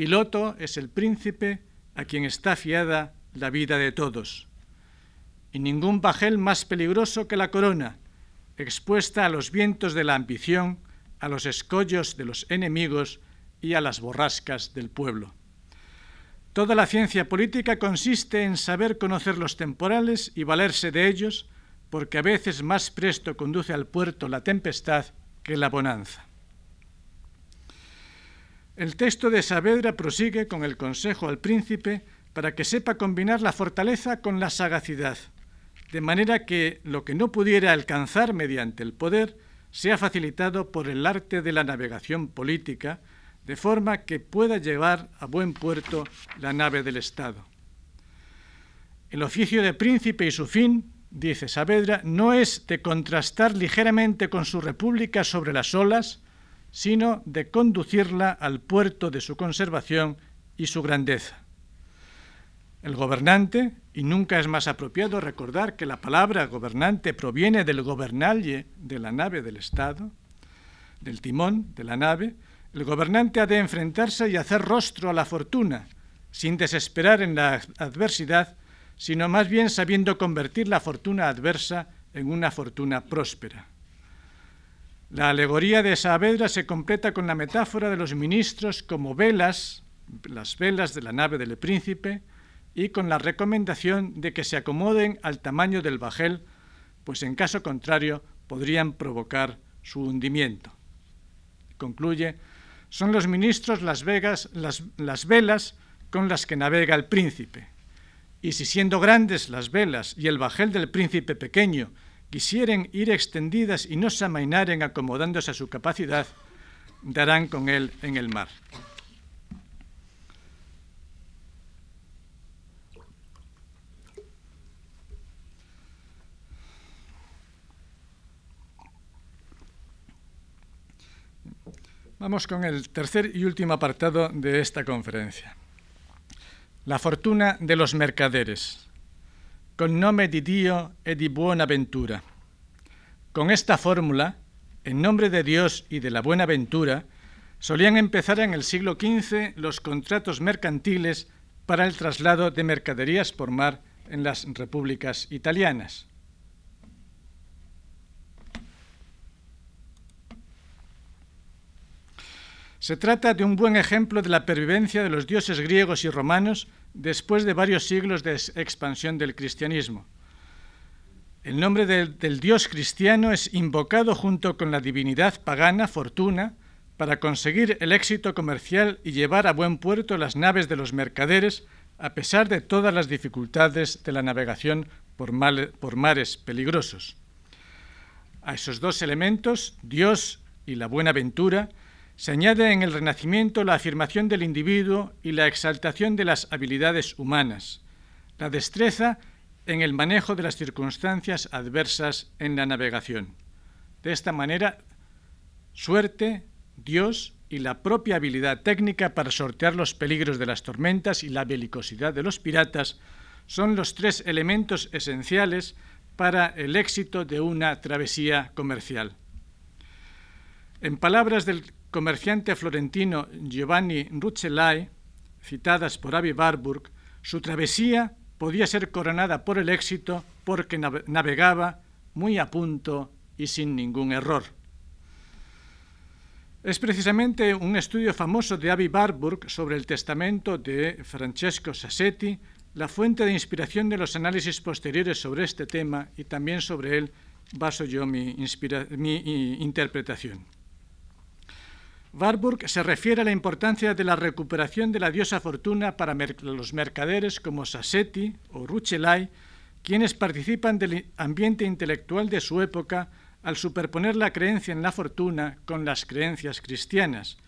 Piloto es el príncipe a quien está fiada la vida de todos. Y ningún bajel más peligroso que la corona, expuesta a los vientos de la ambición, a los escollos de los enemigos y a las borrascas del pueblo. Toda la ciencia política consiste en saber conocer los temporales y valerse de ellos, porque a veces más presto conduce al puerto la tempestad que la bonanza. El texto de Saavedra prosigue con el consejo al príncipe para que sepa combinar la fortaleza con la sagacidad, de manera que lo que no pudiera alcanzar mediante el poder sea facilitado por el arte de la navegación política, de forma que pueda llevar a buen puerto la nave del Estado. El oficio de príncipe y su fin, dice Saavedra, no es de contrastar ligeramente con su república sobre las olas, sino de conducirla al puerto de su conservación y su grandeza. El gobernante, y nunca es más apropiado recordar que la palabra gobernante proviene del gobernalle de la nave del Estado, del timón de la nave, el gobernante ha de enfrentarse y hacer rostro a la fortuna, sin desesperar en la adversidad, sino más bien sabiendo convertir la fortuna adversa en una fortuna próspera. La alegoría de Saavedra se completa con la metáfora de los ministros como velas, las velas de la nave del príncipe, y con la recomendación de que se acomoden al tamaño del bajel, pues en caso contrario podrían provocar su hundimiento. Concluye, son los ministros las, vegas, las, las velas con las que navega el príncipe. Y si siendo grandes las velas y el bajel del príncipe pequeño quisieren ir extendidas y no se amainaren acomodándose a su capacidad, darán con él en el mar. Vamos con el tercer y último apartado de esta conferencia. La fortuna de los mercaderes. Con nome di Dio e di buona ventura. Con esta fórmula, en nombre de Dios y de la buena ventura, solían empezar en el siglo XV los contratos mercantiles para el traslado de mercaderías por mar en las repúblicas italianas. Se trata de un buen ejemplo de la pervivencia de los dioses griegos y romanos después de varios siglos de expansión del cristianismo. El nombre del, dios cristiano es invocado junto con la divinidad pagana Fortuna para conseguir el éxito comercial y llevar a buen puerto las naves de los mercaderes a pesar de todas las dificultades de la navegación por, por mares peligrosos. A esos dos elementos, Dios y la buena ventura, se añade en el Renacimiento la afirmación del individuo y la exaltación de las habilidades humanas, la destreza en el manejo de las circunstancias adversas en la navegación. De esta manera, suerte, Dios y la propia habilidad técnica para sortear los peligros de las tormentas y la belicosidad de los piratas son los tres elementos esenciales para el éxito de una travesía comercial. En palabras del comerciante florentino Giovanni Rucellai, citadas por Avi Warburg, su travesía podía ser coronada por el éxito porque navegaba muy a punto y sin ningún error. Es precisamente un estudio famoso de Avi Warburg sobre el testamento de Francesco Sassetti la fuente de inspiración de los análisis posteriores sobre este tema y también sobre él baso yo mi, mi interpretación. Warburg se refiere a la importancia de la recuperación de la diosa fortuna para los mercaderes como Sassetti o Rucellai, quienes participan del ambiente intelectual de su época al superponer la creencia en la fortuna con las creencias cristianas.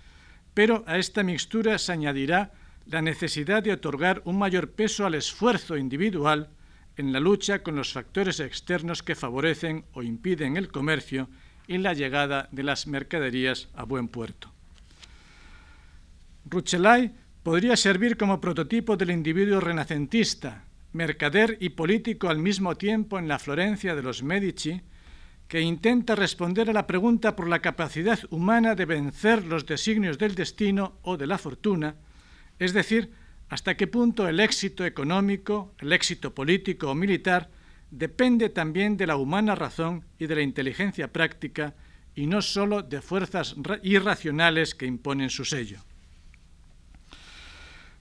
Pero a esta mixtura se añadirá la necesidad de otorgar un mayor peso al esfuerzo individual en la lucha con los factores externos que favorecen o impiden el comercio y la llegada de las mercaderías a buen puerto. Ruchelay podría servir como prototipo del individuo renacentista, mercader y político al mismo tiempo en la Florencia de los Medici, que intenta responder a la pregunta por la capacidad humana de vencer los designios del destino o de la fortuna, es decir, hasta qué punto el éxito económico, el éxito político o militar depende también de la humana razón y de la inteligencia práctica y no sólo de fuerzas irracionales que imponen su sello.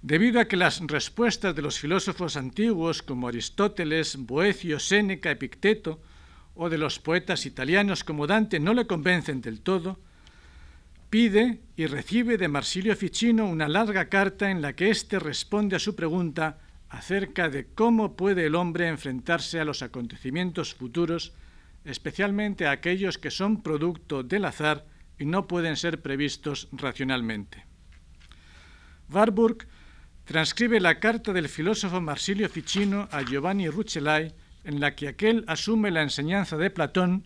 Debido a que las respuestas de los filósofos antiguos como Aristóteles, Boecio, Séneca, Epicteto o de los poetas italianos como Dante no le convencen del todo, pide y recibe de Marsilio Ficino una larga carta en la que éste responde a su pregunta acerca de cómo puede el hombre enfrentarse a los acontecimientos futuros, especialmente a aquellos que son producto del azar y no pueden ser previstos racionalmente. Warburg transcribe la carta del filósofo Marsilio Ficino a Giovanni Rucellai en la que aquel asume la enseñanza de Platón,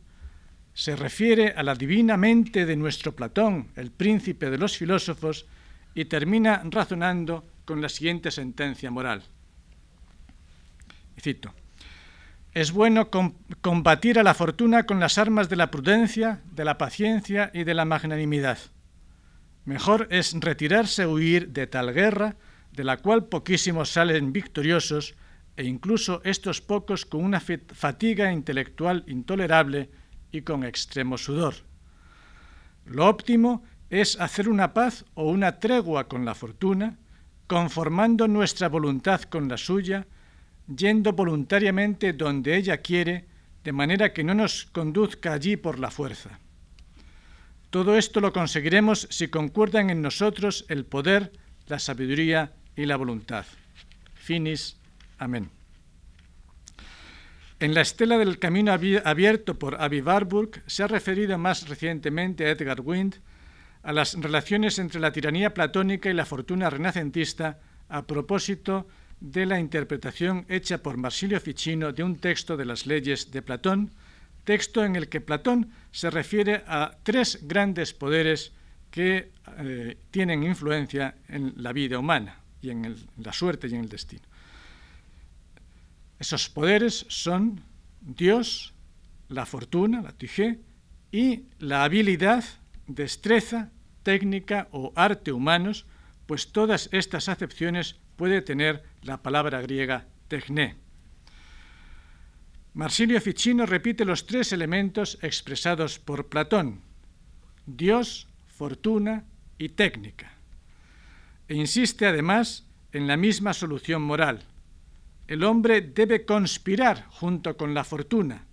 se refiere a la divina mente de nuestro Platón, el príncipe de los filósofos, y termina razonando con la siguiente sentencia moral. Cito, es bueno combatir a la fortuna con las armas de la prudencia, de la paciencia y de la magnanimidad. Mejor es retirarse o huir de tal guerra, de la cual poquísimos salen victoriosos, e incluso estos pocos con una fatiga intelectual intolerable y con extremo sudor. Lo óptimo es hacer una paz o una tregua con la fortuna, conformando nuestra voluntad con la suya, yendo voluntariamente donde ella quiere, de manera que no nos conduzca allí por la fuerza. Todo esto lo conseguiremos si concuerdan en nosotros el poder, la sabiduría y la voluntad. Finis Amén. En la estela del camino abierto por Avi Warburg se ha referido más recientemente a Edgar Wind a las relaciones entre la tiranía platónica y la fortuna renacentista a propósito de la interpretación hecha por Marsilio Ficino de un texto de las leyes de Platón, texto en el que Platón se refiere a tres grandes poderes que eh, tienen influencia en la vida humana y en la suerte y en el destino. Esos poderes son Dios, la fortuna, la tijé, y la habilidad, destreza, técnica o arte humanos, pues todas estas acepciones puede tener la palabra griega techné. Marsilio Ficino repite los tres elementos expresados por Platón, Dios, fortuna y técnica. E insiste además en la misma solución moral, el hombre debe conspirar junto con la fortuna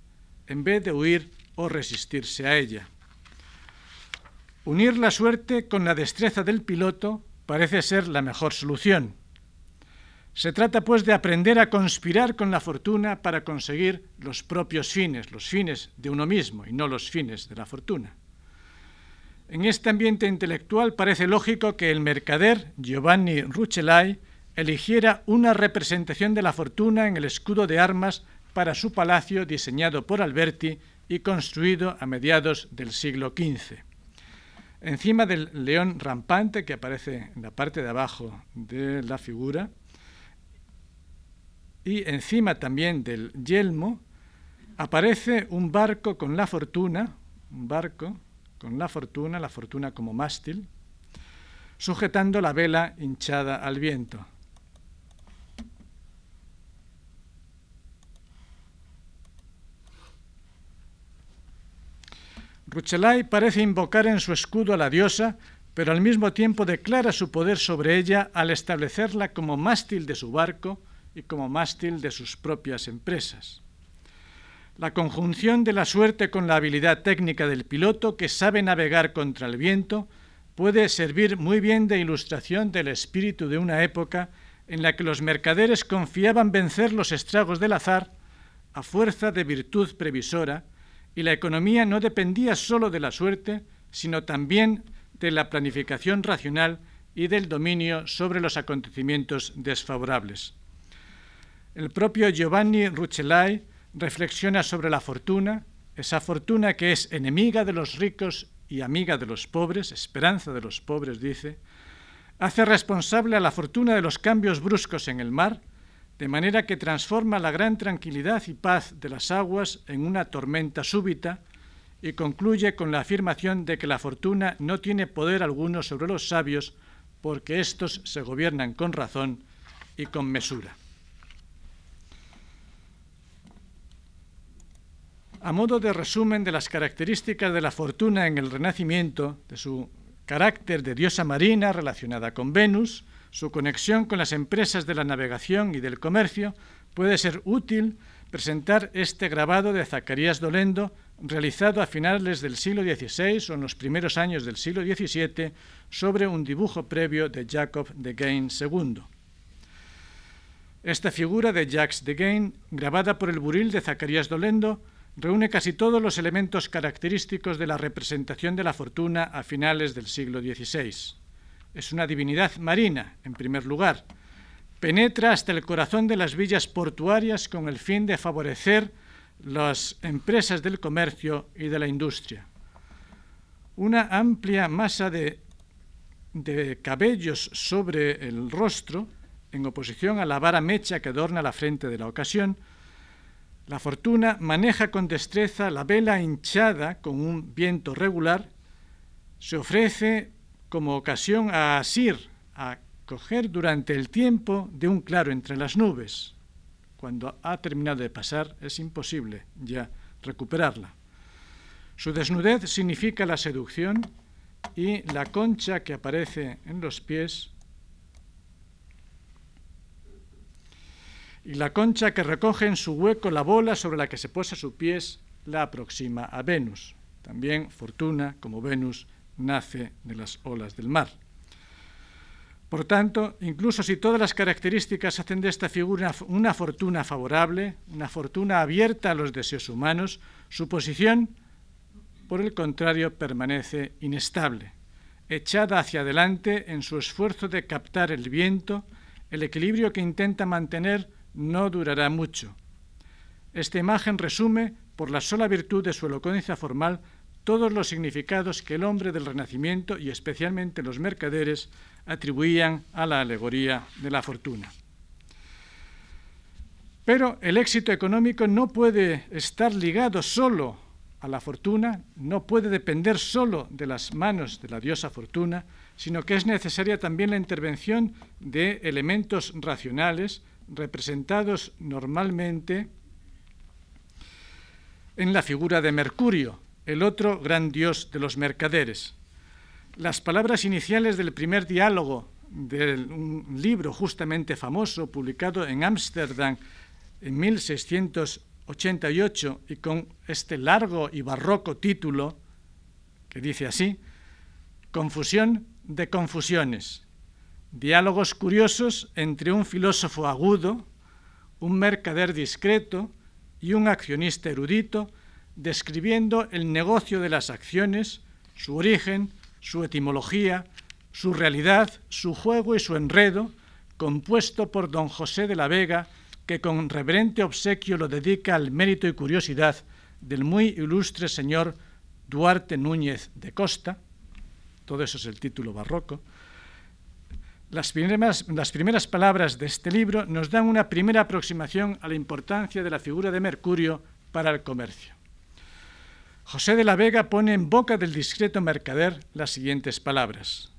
en vez de huir o resistirse a ella. Unir la suerte con la destreza del piloto parece ser la mejor solución. Se trata, pues, de aprender a conspirar con la fortuna para conseguir los propios fines, los fines de uno mismo y no los fines de la fortuna. En este ambiente intelectual parece lógico que el mercader Giovanni Rucellai eligiera una representación de la fortuna en el escudo de armas para su palacio diseñado por Alberti y construido a mediados del siglo XV. Encima del león rampante que aparece en la parte de abajo de la figura y encima también del yelmo aparece un barco con la fortuna, un barco con la fortuna, la fortuna como mástil, sujetando la vela hinchada al viento. Ruchelay parece invocar en su escudo a la diosa, pero al mismo tiempo declara su poder sobre ella al establecerla como mástil de su barco y como mástil de sus propias empresas. La conjunción de la suerte con la habilidad técnica del piloto que sabe navegar contra el viento puede servir muy bien de ilustración del espíritu de una época en la que los mercaderes confiaban vencer los estragos del azar a fuerza de virtud previsora y la economía no dependía sólo de la suerte, sino también de la planificación racional y del dominio sobre los acontecimientos desfavorables. El propio Giovanni Rucellai reflexiona sobre la fortuna, esa fortuna que es enemiga de los ricos y amiga de los pobres, esperanza de los pobres, dice, hace responsable a la fortuna de los cambios bruscos en el mar, de manera que transforma la gran tranquilidad y paz de las aguas en una tormenta súbita y concluye con la afirmación de que la fortuna no tiene poder alguno sobre los sabios porque éstos se gobiernan con razón y con mesura. A modo de resumen de las características de la fortuna en el Renacimiento, de su carácter de diosa marina relacionada con Venus, su conexión con las empresas de la navegación y del comercio, puede ser útil presentar este grabado de Zacarías Dolendo, realizado a finales del siglo XVI o en los primeros años del siglo XVII, sobre un dibujo previo de Jacob de Gain II. Esta figura de Jacques de Gain, grabada por el buril de Zacarías Dolendo, reúne casi todos los elementos característicos de la representación de la fortuna a finales del siglo XVI. Es una divinidad marina, en primer lugar. Penetra hasta el corazón de las villas portuarias con el fin de favorecer las empresas del comercio y de la industria. Una amplia masa de, de cabellos sobre el rostro, en oposición a la vara mecha que adorna la frente de la ocasión, la fortuna maneja con destreza la vela hinchada con un viento regular, se ofrece como ocasión a asir, a coger durante el tiempo de un claro entre las nubes. Cuando ha terminado de pasar es imposible ya recuperarla. Su desnudez significa la seducción y la concha que aparece en los pies y la concha que recoge en su hueco la bola sobre la que se posa su pies la aproxima a Venus. También Fortuna, como Venus, nace de las olas del mar. Por tanto, incluso si todas las características hacen de esta figura una fortuna favorable, una fortuna abierta a los deseos humanos, su posición, por el contrario, permanece inestable, echada hacia adelante en su esfuerzo de captar el viento, el equilibrio que intenta mantener no durará mucho. Esta imagen resume, por la sola virtud de su elocuencia formal, todos los significados que el hombre del Renacimiento y especialmente los mercaderes atribuían a la alegoría de la fortuna. Pero el éxito económico no puede estar ligado solo a la fortuna, no puede depender solo de las manos de la diosa fortuna, sino que es necesaria también la intervención de elementos racionales representados normalmente en la figura de Mercurio, el otro gran dios de los mercaderes. Las palabras iniciales del primer diálogo de un libro justamente famoso publicado en Ámsterdam en 1688 y con este largo y barroco título que dice así, confusión de confusiones, diálogos curiosos entre un filósofo agudo, un mercader discreto y un accionista erudito, describiendo el negocio de las acciones, su origen, su etimología, su realidad, su juego y su enredo, compuesto por don José de la Vega, que con reverente obsequio lo dedica al mérito y curiosidad del muy ilustre señor Duarte Núñez de Costa, todo eso es el título barroco, las primeras, palabras de este libro nos dan una primera aproximación a la importancia de la figura de Mercurio para el comercio. José de la Vega pone en boca del discreto mercader las siguientes palabras.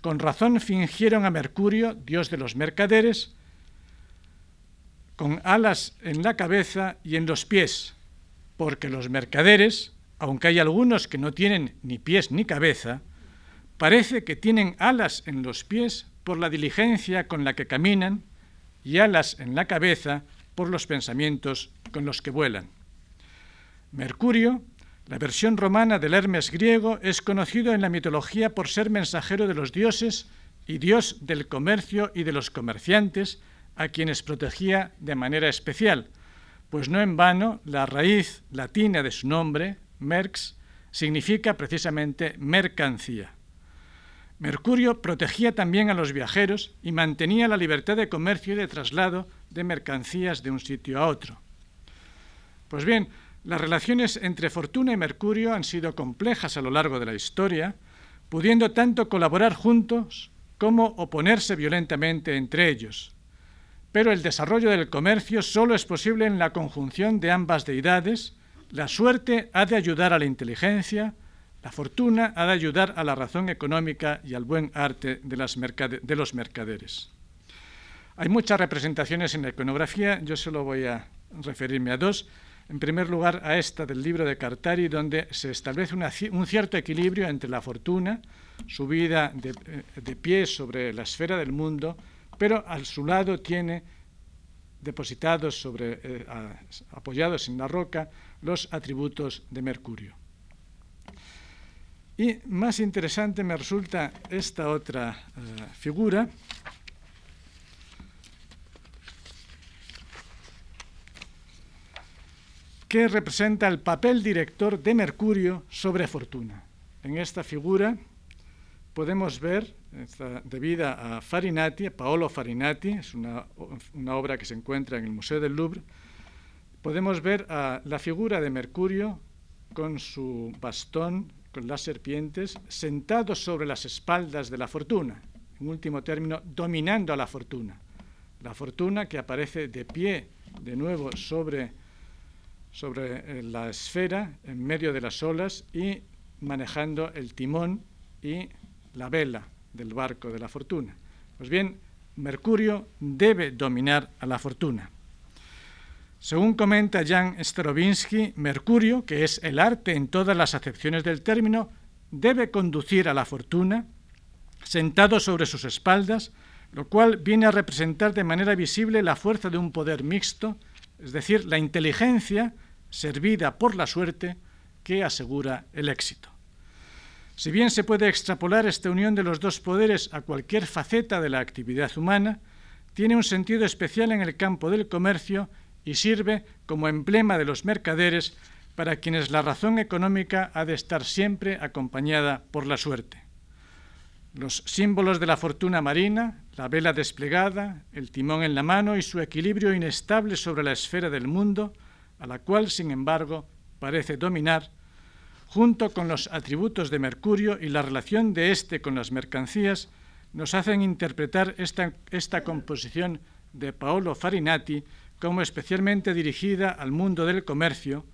Con razón fingieron a Mercurio, dios de los mercaderes, con alas en la cabeza y en los pies, porque los mercaderes, aunque hay algunos que no tienen ni pies ni cabeza, parece que tienen alas en los pies por la diligencia con la que caminan y alas en la cabeza por los pensamientos con los que vuelan. Mercurio, la versión romana del Hermes griego, es conocido en la mitología por ser mensajero de los dioses y dios del comercio y de los comerciantes, a quienes protegía de manera especial, pues no en vano la raíz latina de su nombre, merx, significa precisamente mercancía. Mercurio protegía también a los viajeros y mantenía la libertad de comercio y de traslado de mercancías de un sitio a otro. Pues bien, las relaciones entre Fortuna y Mercurio han sido complejas a lo largo de la historia, pudiendo tanto colaborar juntos como oponerse violentamente entre ellos. Pero el desarrollo del comercio solo es posible en la conjunción de ambas deidades. La suerte ha de ayudar a la inteligencia, la fortuna ha de ayudar a la razón económica y al buen arte de, los mercaderes. Hay muchas representaciones en la iconografía, yo solo voy a referirme a dos. En primer lugar, a esta del libro de Cartari, donde se establece un cierto equilibrio entre la fortuna, subida de, eh, de pie sobre la esfera del mundo, pero a su lado tiene depositados sobre, eh, apoyados en la roca los atributos de Mercurio. Y más interesante me resulta esta otra eh, figura, que representa el papel director de Mercurio sobre Fortuna. En esta figura podemos ver debida a Farinati, Paolo Farinati, es una, una, obra que se encuentra en el Museo del Louvre, podemos ver a la figura de Mercurio con su bastón, con las serpientes, sentado sobre las espaldas de la fortuna, en último término, dominando a la fortuna. La fortuna que aparece de pie de nuevo sobre, sobre eh, la esfera, en medio de las olas, y manejando el timón y la vela del barco de la fortuna. Pues bien, Mercurio debe dominar a la fortuna. Según comenta Jan Stravinsky, Mercurio, que es el arte en todas las acepciones del término, debe conducir a la fortuna sentado sobre sus espaldas, lo cual viene a representar de manera visible la fuerza de un poder mixto, es decir, la inteligencia servida por la suerte que asegura el éxito. Si bien se puede extrapolar esta unión de los dos poderes a cualquier faceta de la actividad humana, tiene un sentido especial en el campo del comercio y sirve como emblema de los mercaderes para quienes la razón económica ha de estar siempre acompañada por la suerte. Los símbolos de la fortuna marina, la vela desplegada, el timón en la mano y su equilibrio inestable sobre la esfera del mundo, a la cual, sin embargo, parece dominar, junto con los atributos de Mercurio y la relación de éste con las mercancías, nos hacen interpretar esta, esta composición de Paolo Farinati como especialmente dirigida al mundo del comercio,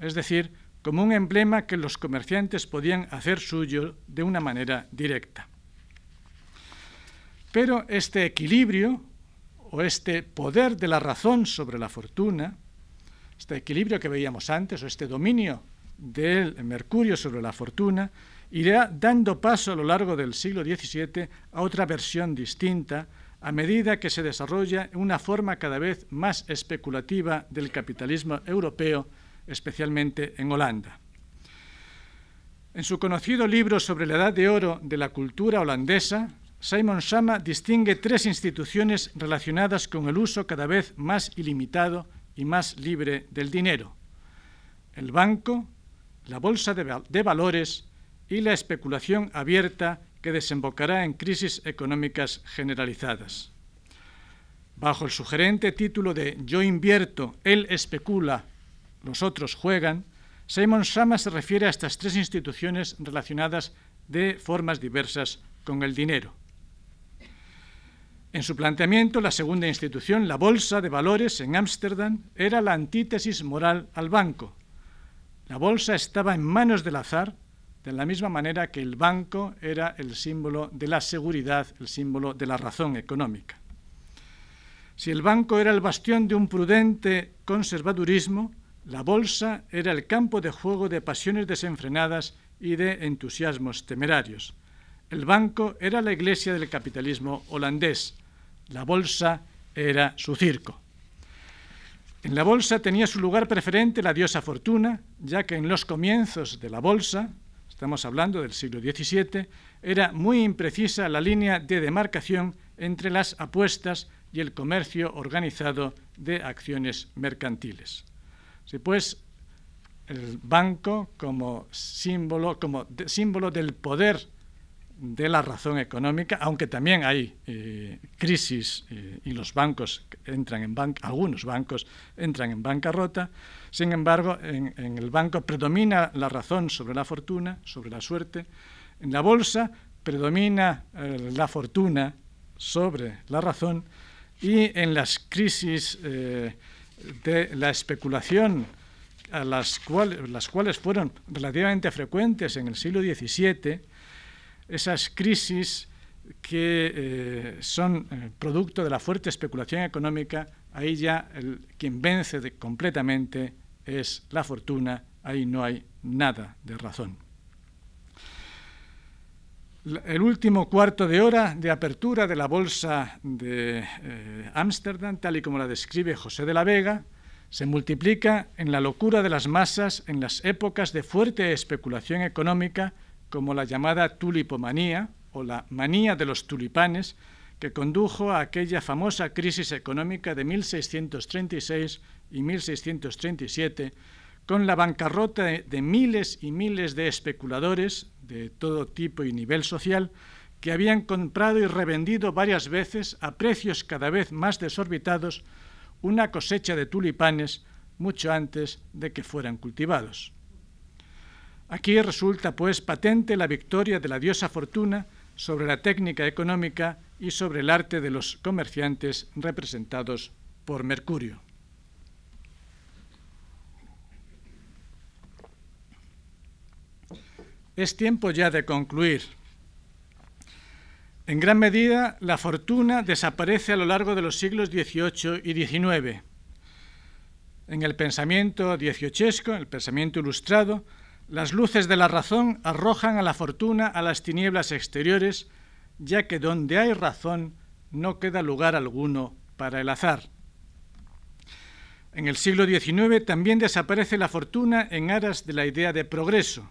es decir, como un emblema que los comerciantes podían hacer suyo de una manera directa. Pero este equilibrio o este poder de la razón sobre la fortuna, este equilibrio que veíamos antes o este dominio del Mercurio sobre la fortuna, irá dando paso a lo largo del siglo XVII a otra versión distinta a medida que se desarrolla una forma cada vez más especulativa del capitalismo europeo, especialmente en Holanda. En su conocido libro sobre la edad de oro de la cultura holandesa, Simon Sama distingue tres instituciones relacionadas con el uso cada vez más ilimitado y más libre del dinero. El banco, la bolsa de, valores y la especulación abierta que desembocará en crisis económicas generalizadas. Bajo el sugerente título de Yo invierto, él especula, los otros juegan, Simon Sama se refiere a estas tres instituciones relacionadas de formas diversas con el dinero. En su planteamiento, la segunda institución, la Bolsa de Valores en Ámsterdam, era la antítesis moral al banco. La bolsa estaba en manos del azar, de la misma manera que el banco era el símbolo de la seguridad, el símbolo de la razón económica. Si el banco era el bastión de un prudente conservadurismo, la bolsa era el campo de juego de pasiones desenfrenadas y de entusiasmos temerarios. El banco era la iglesia del capitalismo holandés. La bolsa era su circo. En la bolsa tenía su lugar preferente la diosa Fortuna, ya que en los comienzos de la bolsa, estamos hablando del siglo XVII, era muy imprecisa la línea de demarcación entre las apuestas y el comercio organizado de acciones mercantiles. Si pues el banco como símbolo, como símbolo del poder de la razón económica, aunque también hay eh, crisis eh, y los bancos entran en algunos bancos entran en bancarrota, sin embargo, en, el banco predomina la razón sobre la fortuna, sobre la suerte, en la bolsa predomina eh, la fortuna sobre la razón. Y en las crisis de la especulación, las, cuales, fueron relativamente frecuentes en el siglo XVII, esas crisis que eh, son eh, producto de la fuerte especulación económica, ahí ya quien vence completamente es la fortuna, ahí no hay nada de razón. El último cuarto de hora de apertura de la bolsa de eh, Ámsterdam, tal y como la describe José de la Vega, se multiplica en la locura de las masas en las épocas de fuerte especulación económica, como la llamada tulipomanía o la manía de los tulipanes, que condujo a aquella famosa crisis económica de 1636 y 1637, con la bancarrota de miles y miles de especuladores de todo tipo y nivel social que habían comprado y revendido varias veces a precios cada vez más desorbitados una cosecha de tulipanes mucho antes de que fueran cultivados. Aquí resulta pues patente la victoria de la diosa Fortuna sobre la técnica económica y sobre el arte de los comerciantes representados por Mercurio. Es tiempo ya de concluir. En gran medida, la fortuna desaparece a lo largo de los siglos XVIII y XIX. En el pensamiento dieciochesco, el pensamiento ilustrado, las luces de la razón arrojan a la fortuna a las tinieblas exteriores, ya que donde hay razón no queda lugar alguno para el azar. En el siglo XIX también desaparece la fortuna en aras de la idea de progreso.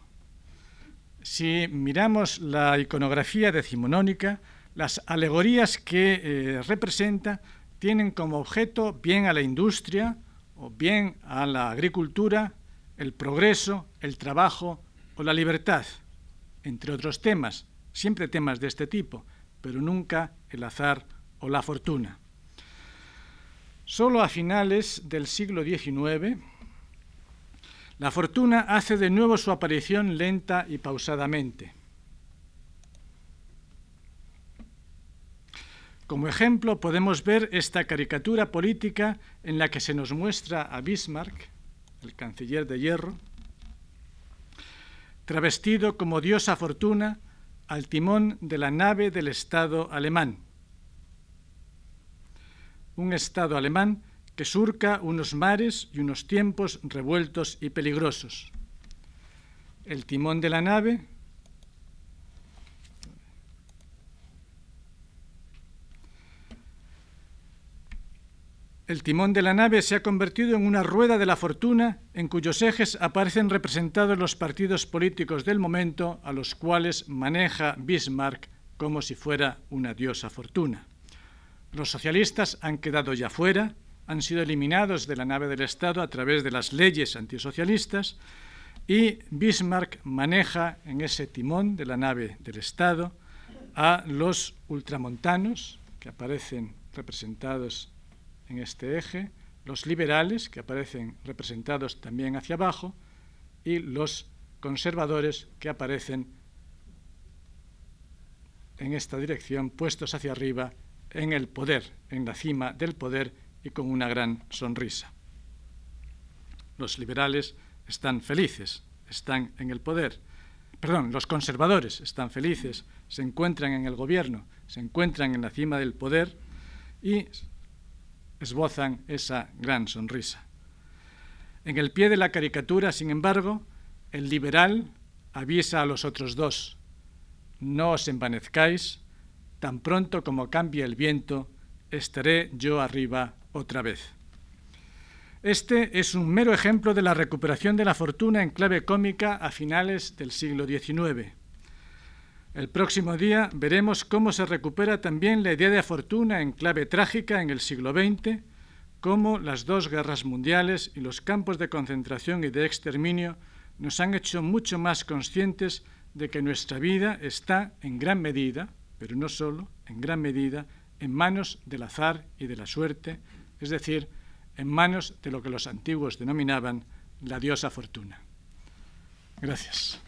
Si miramos la iconografía decimonónica, las alegorías que eh, representa tienen como objeto bien a la industria o bien a la agricultura, el progreso, el trabajo o la libertad, entre otros temas, siempre temas de este tipo, pero nunca el azar o la fortuna. Solo a finales del siglo XIX la fortuna hace de nuevo su aparición lenta y pausadamente. Como ejemplo podemos ver esta caricatura política en la que se nos muestra a Bismarck, el canciller de hierro, travestido como diosa fortuna al timón de la nave del Estado alemán. Un Estado alemán que surca unos mares y unos tiempos revueltos y peligrosos. El timón de la nave el timón de la nave se ha convertido en una rueda de la fortuna en cuyos ejes aparecen representados los partidos políticos del momento a los cuales maneja Bismarck como si fuera una diosa fortuna. Los socialistas han quedado ya fuera, han sido eliminados de la nave del Estado a través de las leyes antisocialistas y Bismarck maneja en ese timón de la nave del Estado a los ultramontanos, que aparecen representados en este eje, los liberales, que aparecen representados también hacia abajo, y los conservadores, que aparecen en esta dirección, puestos hacia arriba, en el poder, en la cima del poder y con una gran sonrisa. Los liberales están felices, están en el poder. Perdón, los conservadores están felices, se encuentran en el gobierno, se encuentran en la cima del poder y esbozan esa gran sonrisa. En el pie de la caricatura, sin embargo, el liberal avisa a los otros dos, no os envanezcáis, tan pronto como cambie el viento, estaré yo arriba otra vez. Este es un mero ejemplo de la recuperación de la fortuna en clave cómica a finales del siglo XIX. El próximo día veremos cómo se recupera también la idea de fortuna en clave trágica en el siglo XX, cómo las dos guerras mundiales y los campos de concentración y de exterminio nos han hecho mucho más conscientes de que nuestra vida está en gran medida, pero no solo, en gran medida, en manos del azar y de la suerte, es decir, en manos de lo que los antiguos denominaban la diosa fortuna. Gracias.